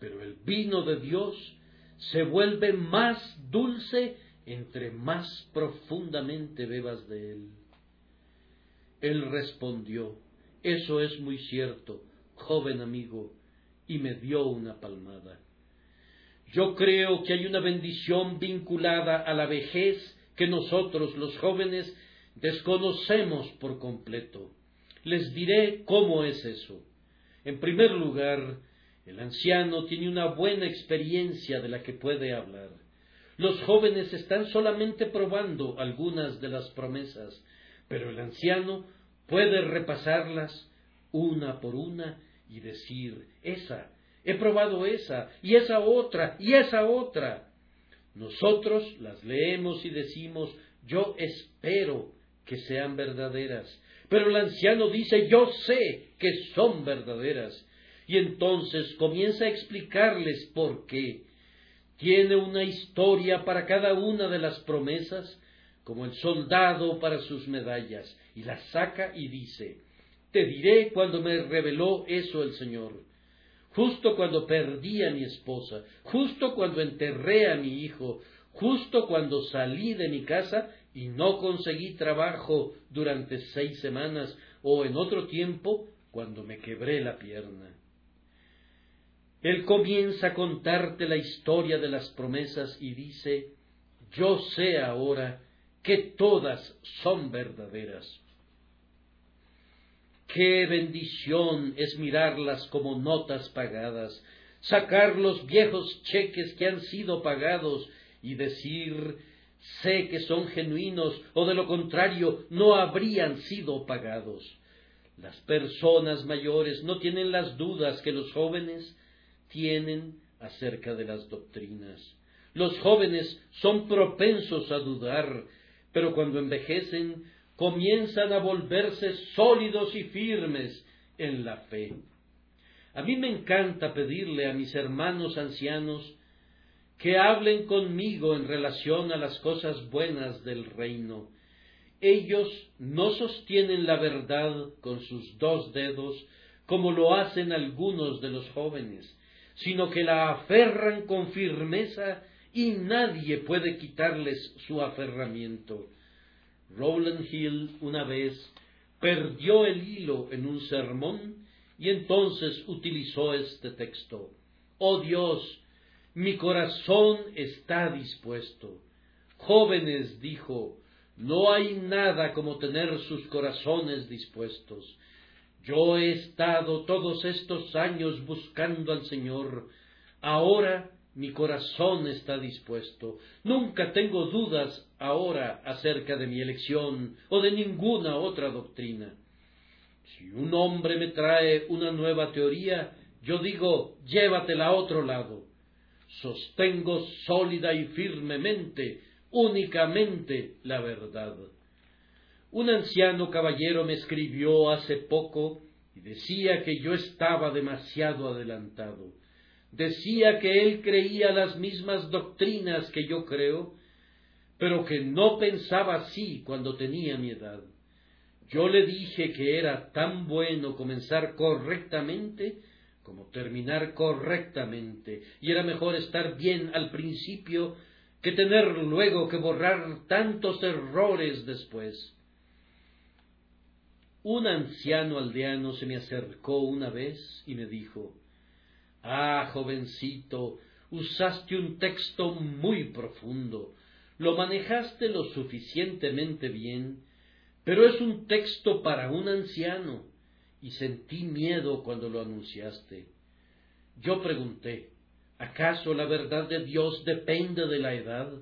pero el vino de Dios se vuelve más dulce entre más profundamente bebas de él. Él respondió, eso es muy cierto, joven amigo, y me dio una palmada. Yo creo que hay una bendición vinculada a la vejez que nosotros, los jóvenes, desconocemos por completo. Les diré cómo es eso. En primer lugar, el anciano tiene una buena experiencia de la que puede hablar. Los jóvenes están solamente probando algunas de las promesas, pero el anciano puede repasarlas una por una y decir, esa, he probado esa, y esa otra, y esa otra. Nosotros las leemos y decimos, yo espero que sean verdaderas. Pero el anciano dice, yo sé que son verdaderas. Y entonces comienza a explicarles por qué. Tiene una historia para cada una de las promesas, como el soldado para sus medallas, y las saca y dice, te diré cuando me reveló eso el Señor. Justo cuando perdí a mi esposa, justo cuando enterré a mi hijo, justo cuando salí de mi casa y no conseguí trabajo durante seis semanas, o en otro tiempo cuando me quebré la pierna. Él comienza a contarte la historia de las promesas y dice, yo sé ahora que todas son verdaderas. Qué bendición es mirarlas como notas pagadas, sacar los viejos cheques que han sido pagados y decir, sé que son genuinos o de lo contrario no habrían sido pagados. Las personas mayores no tienen las dudas que los jóvenes tienen acerca de las doctrinas. Los jóvenes son propensos a dudar, pero cuando envejecen comienzan a volverse sólidos y firmes en la fe. A mí me encanta pedirle a mis hermanos ancianos que hablen conmigo en relación a las cosas buenas del reino. Ellos no sostienen la verdad con sus dos dedos como lo hacen algunos de los jóvenes, sino que la aferran con firmeza y nadie puede quitarles su aferramiento. Rowland Hill una vez perdió el hilo en un sermón y entonces utilizó este texto. Oh Dios, mi corazón está dispuesto. Jóvenes, dijo, no hay nada como tener sus corazones dispuestos. Yo he estado todos estos años buscando al Señor. Ahora mi corazón está dispuesto. Nunca tengo dudas ahora acerca de mi elección o de ninguna otra doctrina. Si un hombre me trae una nueva teoría, yo digo, llévatela a otro lado. Sostengo sólida y firmemente, únicamente la verdad. Un anciano caballero me escribió hace poco y decía que yo estaba demasiado adelantado. Decía que él creía las mismas doctrinas que yo creo, pero que no pensaba así cuando tenía mi edad. Yo le dije que era tan bueno comenzar correctamente como terminar correctamente, y era mejor estar bien al principio que tener luego que borrar tantos errores después. Un anciano aldeano se me acercó una vez y me dijo, Ah, jovencito, usaste un texto muy profundo, lo manejaste lo suficientemente bien, pero es un texto para un anciano, y sentí miedo cuando lo anunciaste. Yo pregunté, ¿acaso la verdad de Dios depende de la edad?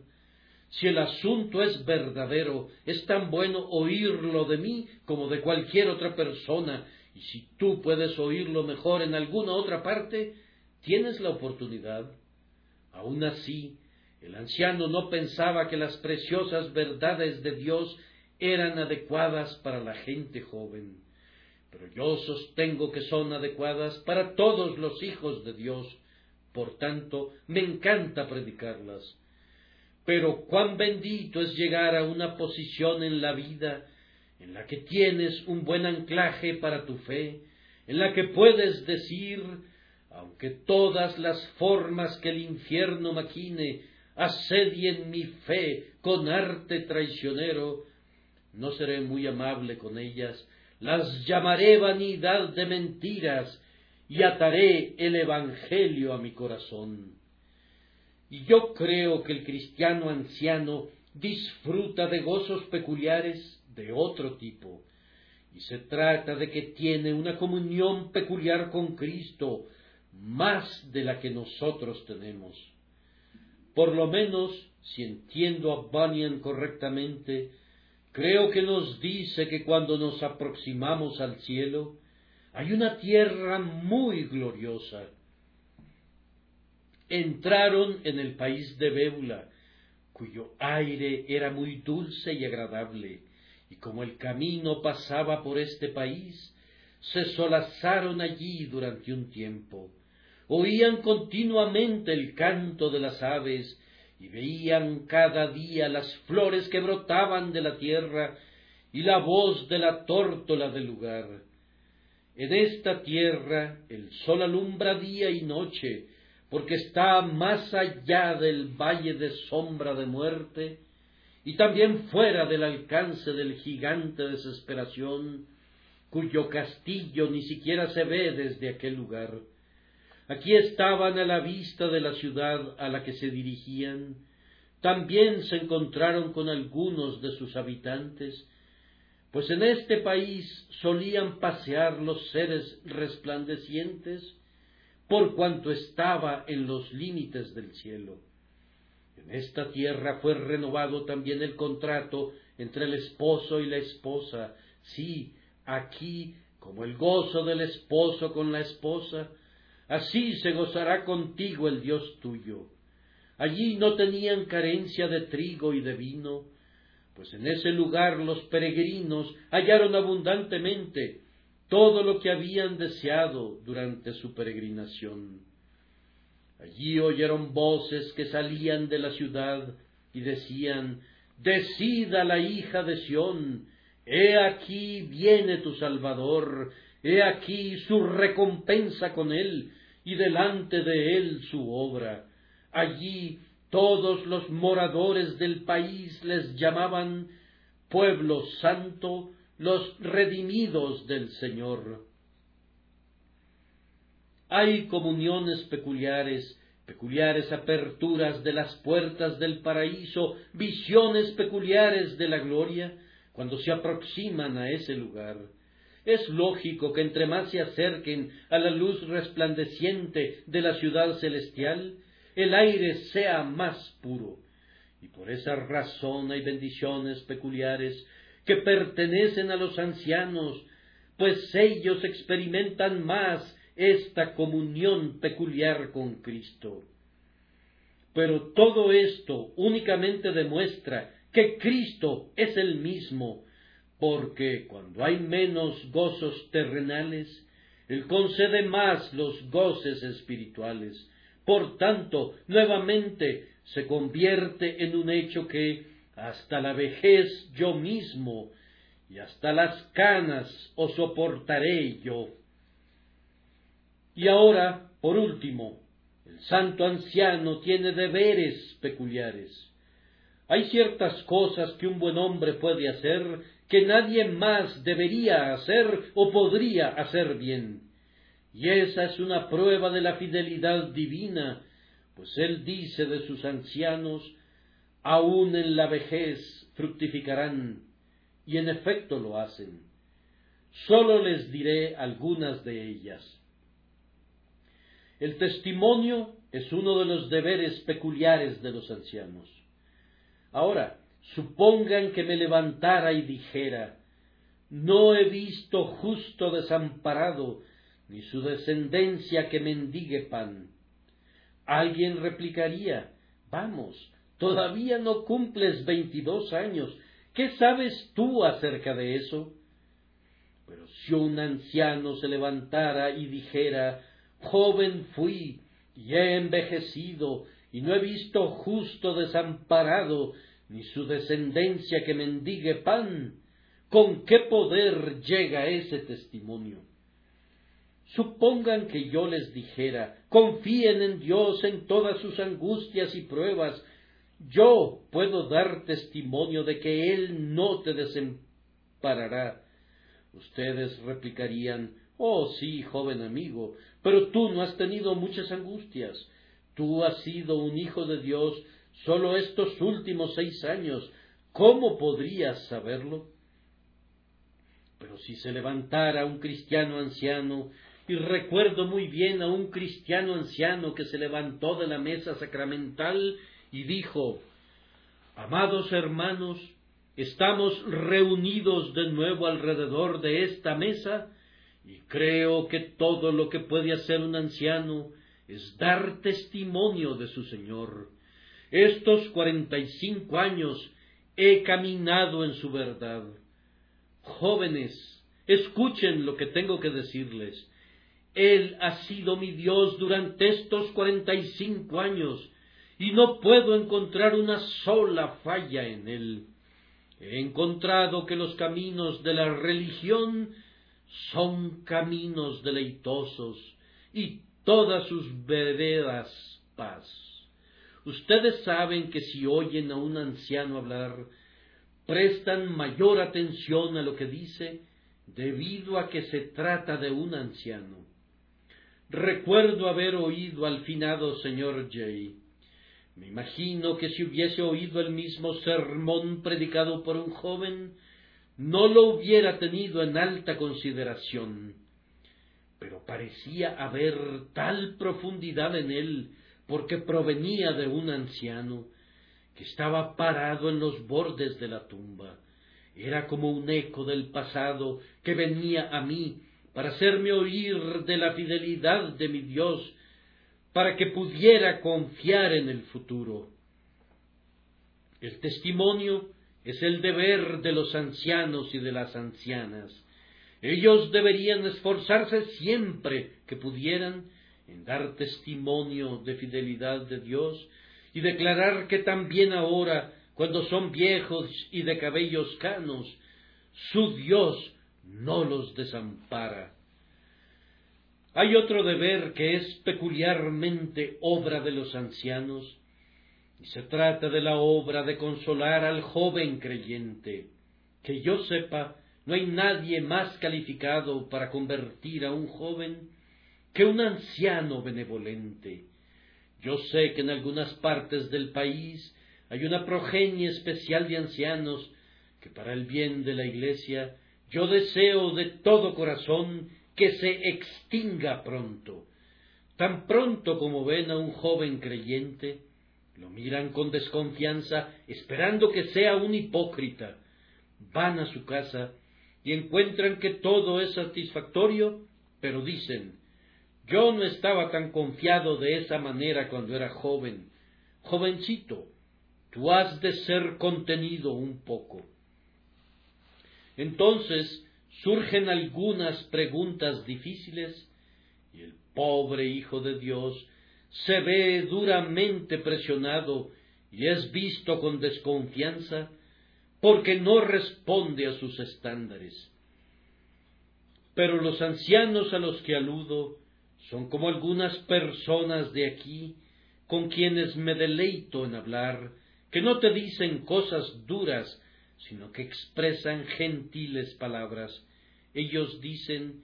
Si el asunto es verdadero, es tan bueno oírlo de mí como de cualquier otra persona, y si tú puedes oírlo mejor en alguna otra parte, tienes la oportunidad. Aun así, el anciano no pensaba que las preciosas verdades de Dios eran adecuadas para la gente joven, pero yo sostengo que son adecuadas para todos los hijos de Dios, por tanto, me encanta predicarlas. Pero cuán bendito es llegar a una posición en la vida en la que tienes un buen anclaje para tu fe, en la que puedes decir, aunque todas las formas que el infierno maquine asedien mi fe con arte traicionero, no seré muy amable con ellas, las llamaré vanidad de mentiras y ataré el Evangelio a mi corazón. Y yo creo que el cristiano anciano disfruta de gozos peculiares de otro tipo, y se trata de que tiene una comunión peculiar con Cristo, más de la que nosotros tenemos. Por lo menos, si entiendo a Bunyan correctamente, creo que nos dice que cuando nos aproximamos al cielo, hay una tierra muy gloriosa. Entraron en el país de Bébula, cuyo aire era muy dulce y agradable, y como el camino pasaba por este país, se solazaron allí durante un tiempo. Oían continuamente el canto de las aves y veían cada día las flores que brotaban de la tierra y la voz de la tórtola del lugar. En esta tierra el sol alumbra día y noche, porque está más allá del valle de sombra de muerte, y también fuera del alcance del gigante desesperación, cuyo castillo ni siquiera se ve desde aquel lugar. Aquí estaban a la vista de la ciudad a la que se dirigían, también se encontraron con algunos de sus habitantes, pues en este país solían pasear los seres resplandecientes por cuanto estaba en los límites del cielo. En esta tierra fue renovado también el contrato entre el esposo y la esposa. Sí, aquí, como el gozo del esposo con la esposa, así se gozará contigo el Dios tuyo. Allí no tenían carencia de trigo y de vino, pues en ese lugar los peregrinos hallaron abundantemente todo lo que habían deseado durante su peregrinación. Allí oyeron voces que salían de la ciudad y decían, Decida la hija de Sión, he aquí viene tu Salvador, he aquí su recompensa con él, y delante de él su obra. Allí todos los moradores del país les llamaban pueblo santo, los redimidos del Señor. Hay comuniones peculiares, peculiares aperturas de las puertas del paraíso, visiones peculiares de la gloria, cuando se aproximan a ese lugar. Es lógico que entre más se acerquen a la luz resplandeciente de la ciudad celestial, el aire sea más puro. Y por esa razón hay bendiciones peculiares que pertenecen a los ancianos, pues ellos experimentan más esta comunión peculiar con Cristo. Pero todo esto únicamente demuestra que Cristo es el mismo, porque cuando hay menos gozos terrenales, Él concede más los goces espirituales. Por tanto, nuevamente se convierte en un hecho que hasta la vejez yo mismo y hasta las canas os soportaré yo. Y ahora, por último, el santo anciano tiene deberes peculiares. Hay ciertas cosas que un buen hombre puede hacer que nadie más debería hacer o podría hacer bien. Y esa es una prueba de la fidelidad divina, pues él dice de sus ancianos, aun en la vejez fructificarán, y en efecto lo hacen. Sólo les diré algunas de ellas. El testimonio es uno de los deberes peculiares de los ancianos. Ahora, supongan que me levantara y dijera, no he visto justo desamparado, ni su descendencia que mendigue pan. Alguien replicaría, vamos, todavía no cumples veintidós años, ¿qué sabes tú acerca de eso? Pero si un anciano se levantara y dijera, joven fui y he envejecido y no he visto justo desamparado ni su descendencia que mendigue pan. ¿Con qué poder llega ese testimonio? Supongan que yo les dijera, confíen en Dios en todas sus angustias y pruebas. Yo puedo dar testimonio de que Él no te desamparará. Ustedes replicarían, Oh sí, joven amigo, pero tú no has tenido muchas angustias. Tú has sido un hijo de Dios solo estos últimos seis años. ¿Cómo podrías saberlo? Pero si se levantara un cristiano anciano, y recuerdo muy bien a un cristiano anciano que se levantó de la mesa sacramental y dijo, Amados hermanos, estamos reunidos de nuevo alrededor de esta mesa y creo que todo lo que puede hacer un anciano es dar testimonio de su Señor. Estos cuarenta y cinco años he caminado en su verdad. Jóvenes, escuchen lo que tengo que decirles. Él ha sido mi Dios durante estos cuarenta y cinco años y no puedo encontrar una sola falla en él. He encontrado que los caminos de la religión son caminos deleitosos y todas sus veredas paz. Ustedes saben que si oyen a un anciano hablar, prestan mayor atención a lo que dice debido a que se trata de un anciano. Recuerdo haber oído al finado señor Jay. Me imagino que si hubiese oído el mismo sermón predicado por un joven, no lo hubiera tenido en alta consideración. Pero parecía haber tal profundidad en él, porque provenía de un anciano, que estaba parado en los bordes de la tumba. Era como un eco del pasado que venía a mí para hacerme oír de la fidelidad de mi Dios, para que pudiera confiar en el futuro. El testimonio es el deber de los ancianos y de las ancianas. Ellos deberían esforzarse siempre que pudieran en dar testimonio de fidelidad de Dios y declarar que también ahora, cuando son viejos y de cabellos canos, su Dios no los desampara. Hay otro deber que es peculiarmente obra de los ancianos, y se trata de la obra de consolar al joven creyente. Que yo sepa, no hay nadie más calificado para convertir a un joven que un anciano benevolente. Yo sé que en algunas partes del país hay una progenie especial de ancianos que para el bien de la Iglesia yo deseo de todo corazón que se extinga pronto. Tan pronto como ven a un joven creyente, lo miran con desconfianza, esperando que sea un hipócrita. Van a su casa y encuentran que todo es satisfactorio, pero dicen, yo no estaba tan confiado de esa manera cuando era joven. Jovencito, tú has de ser contenido un poco. Entonces surgen algunas preguntas difíciles y el pobre Hijo de Dios se ve duramente presionado y es visto con desconfianza porque no responde a sus estándares. Pero los ancianos a los que aludo son como algunas personas de aquí con quienes me deleito en hablar, que no te dicen cosas duras sino que expresan gentiles palabras. Ellos dicen,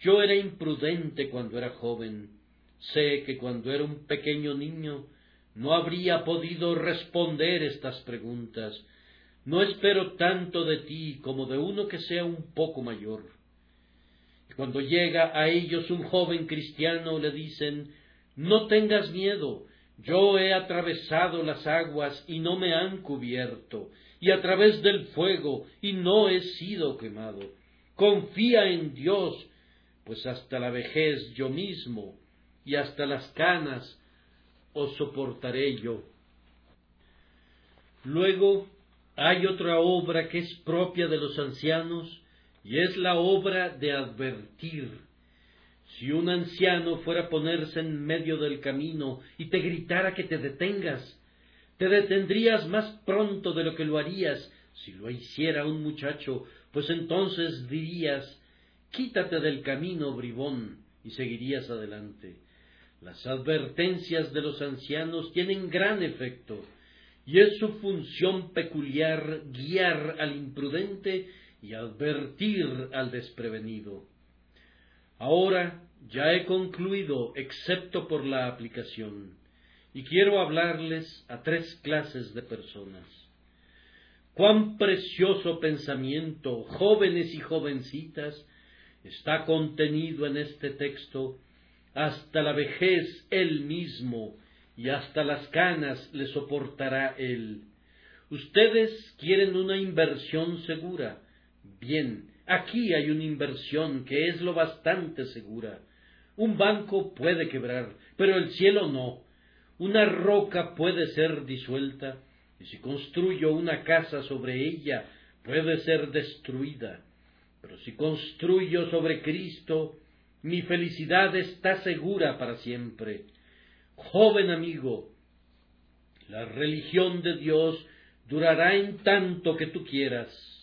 yo era imprudente cuando era joven, sé que cuando era un pequeño niño no habría podido responder estas preguntas, no espero tanto de ti como de uno que sea un poco mayor. Cuando llega a ellos un joven cristiano le dicen, no tengas miedo, yo he atravesado las aguas y no me han cubierto, y a través del fuego y no he sido quemado. Confía en Dios, pues hasta la vejez yo mismo y hasta las canas os soportaré yo. Luego hay otra obra que es propia de los ancianos y es la obra de advertir si un anciano fuera a ponerse en medio del camino y te gritara que te detengas, te detendrías más pronto de lo que lo harías si lo hiciera un muchacho, pues entonces dirías quítate del camino, bribón, y seguirías adelante. Las advertencias de los ancianos tienen gran efecto, y es su función peculiar guiar al imprudente y advertir al desprevenido. Ahora ya he concluido, excepto por la aplicación. y quiero hablarles a tres clases de personas. Cuán precioso pensamiento, jóvenes y jovencitas, está contenido en este texto, hasta la vejez él mismo y hasta las canas le soportará él. Ustedes quieren una inversión segura. Bien, aquí hay una inversión que es lo bastante segura. Un banco puede quebrar, pero el cielo no. Una roca puede ser disuelta, y si construyo una casa sobre ella, puede ser destruida. Pero si construyo sobre Cristo, mi felicidad está segura para siempre. Joven amigo, la religión de Dios durará en tanto que tú quieras.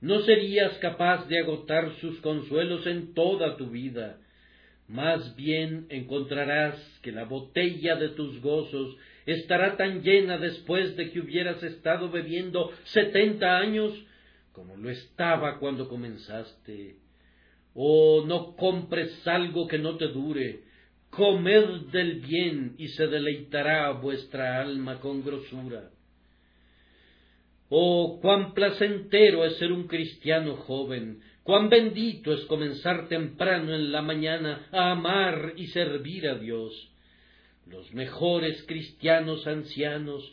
No serías capaz de agotar sus consuelos en toda tu vida. Más bien encontrarás que la botella de tus gozos estará tan llena después de que hubieras estado bebiendo setenta años como lo estaba cuando comenzaste. Oh, no compres algo que no te dure. Comed del bien y se deleitará vuestra alma con grosura. Oh, cuán placentero es ser un cristiano joven, cuán bendito es comenzar temprano en la mañana a amar y servir a Dios. Los mejores cristianos ancianos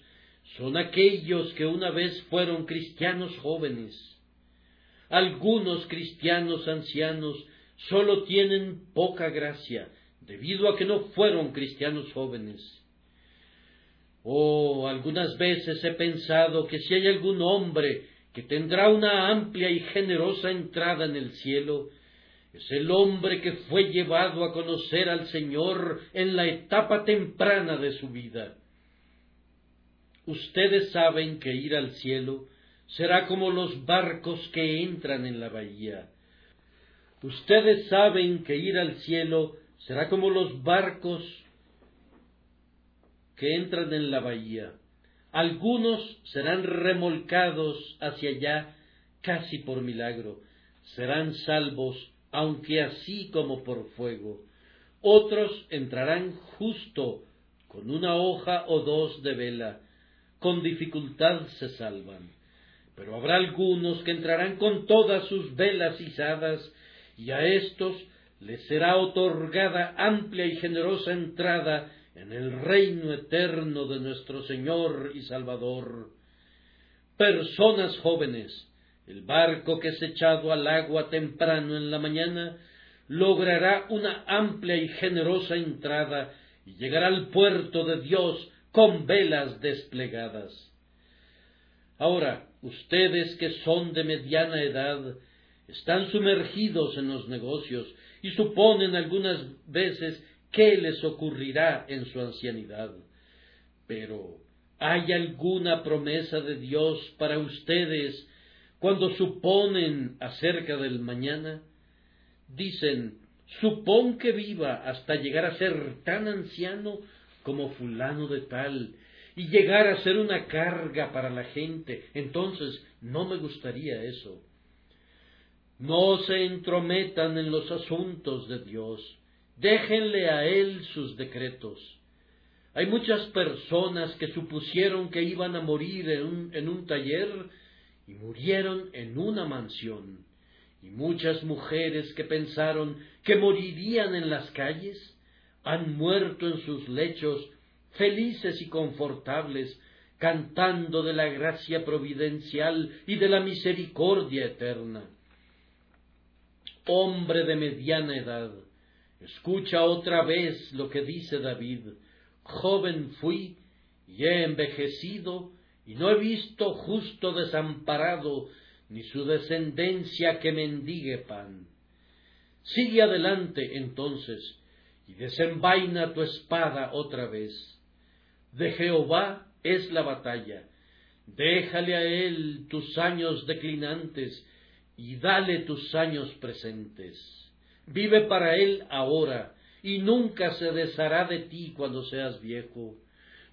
son aquellos que una vez fueron cristianos jóvenes. Algunos cristianos ancianos sólo tienen poca gracia debido a que no fueron cristianos jóvenes. Oh, algunas veces he pensado que si hay algún hombre que tendrá una amplia y generosa entrada en el cielo, es el hombre que fue llevado a conocer al Señor en la etapa temprana de su vida. Ustedes saben que ir al cielo será como los barcos que entran en la bahía. Ustedes saben que ir al cielo será como los barcos que entran en la bahía. Algunos serán remolcados hacia allá casi por milagro, serán salvos, aunque así como por fuego. Otros entrarán justo con una hoja o dos de vela, con dificultad se salvan. Pero habrá algunos que entrarán con todas sus velas izadas, y a éstos les será otorgada amplia y generosa entrada en el reino eterno de nuestro Señor y Salvador. Personas jóvenes, el barco que es echado al agua temprano en la mañana logrará una amplia y generosa entrada y llegará al puerto de Dios con velas desplegadas. Ahora, ustedes que son de mediana edad, están sumergidos en los negocios y suponen algunas veces qué les ocurrirá en su ancianidad. Pero, ¿hay alguna promesa de Dios para ustedes cuando suponen acerca del mañana? Dicen, supón que viva hasta llegar a ser tan anciano como fulano de tal, y llegar a ser una carga para la gente, entonces no me gustaría eso. No se entrometan en los asuntos de Dios. Déjenle a Él sus decretos. Hay muchas personas que supusieron que iban a morir en un, en un taller y murieron en una mansión. Y muchas mujeres que pensaron que morirían en las calles han muerto en sus lechos felices y confortables, cantando de la gracia providencial y de la misericordia eterna. Hombre de mediana edad, Escucha otra vez lo que dice David. Joven fui y he envejecido y no he visto justo desamparado ni su descendencia que mendigue pan. Sigue adelante entonces y desenvaina tu espada otra vez. De Jehová es la batalla. Déjale a él tus años declinantes y dale tus años presentes. Vive para Él ahora, y nunca se deshará de ti cuando seas viejo.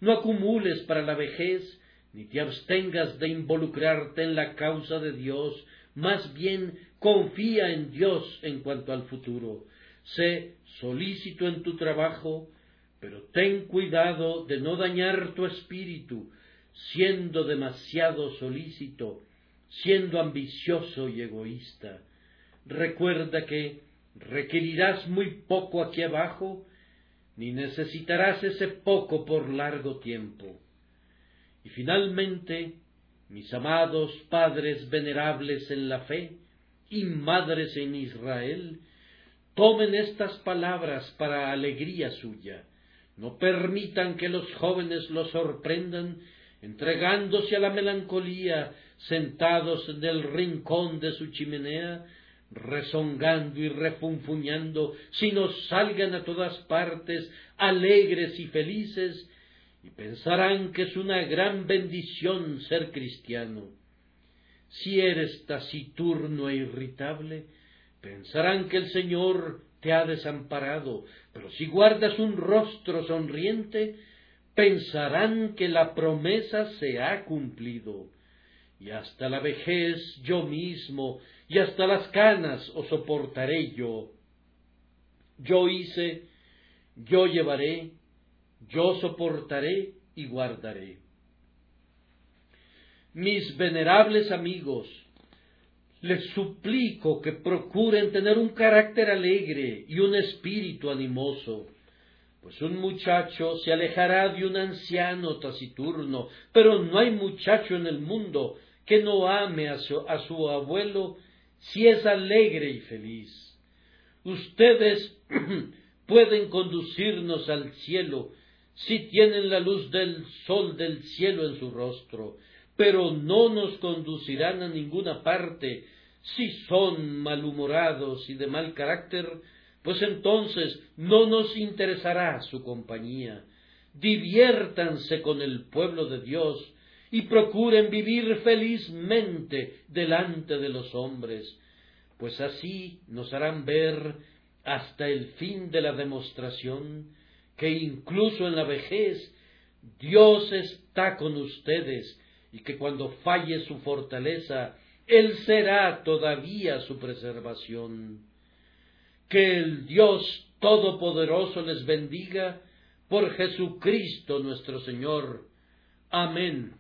No acumules para la vejez, ni te abstengas de involucrarte en la causa de Dios, más bien confía en Dios en cuanto al futuro. Sé solícito en tu trabajo, pero ten cuidado de no dañar tu espíritu, siendo demasiado solícito, siendo ambicioso y egoísta. Recuerda que requerirás muy poco aquí abajo, ni necesitarás ese poco por largo tiempo. Y finalmente, mis amados padres venerables en la fe y madres en Israel, tomen estas palabras para alegría suya. No permitan que los jóvenes los sorprendan entregándose a la melancolía, sentados en el rincón de su chimenea, rezongando y refunfuñando, sino salgan a todas partes alegres y felices, y pensarán que es una gran bendición ser cristiano. Si eres taciturno e irritable, pensarán que el Señor te ha desamparado, pero si guardas un rostro sonriente, pensarán que la promesa se ha cumplido. Y hasta la vejez yo mismo, y hasta las canas os soportaré yo. Yo hice, yo llevaré, yo soportaré y guardaré. Mis venerables amigos, les suplico que procuren tener un carácter alegre y un espíritu animoso, pues un muchacho se alejará de un anciano taciturno, pero no hay muchacho en el mundo que no ame a su, a su abuelo si es alegre y feliz. Ustedes <clears throat> pueden conducirnos al cielo si tienen la luz del sol del cielo en su rostro, pero no nos conducirán a ninguna parte si son malhumorados y de mal carácter, pues entonces no nos interesará su compañía. Diviértanse con el pueblo de Dios y procuren vivir felizmente delante de los hombres, pues así nos harán ver hasta el fin de la demostración que incluso en la vejez Dios está con ustedes y que cuando falle su fortaleza, Él será todavía su preservación. Que el Dios Todopoderoso les bendiga por Jesucristo nuestro Señor. Amén.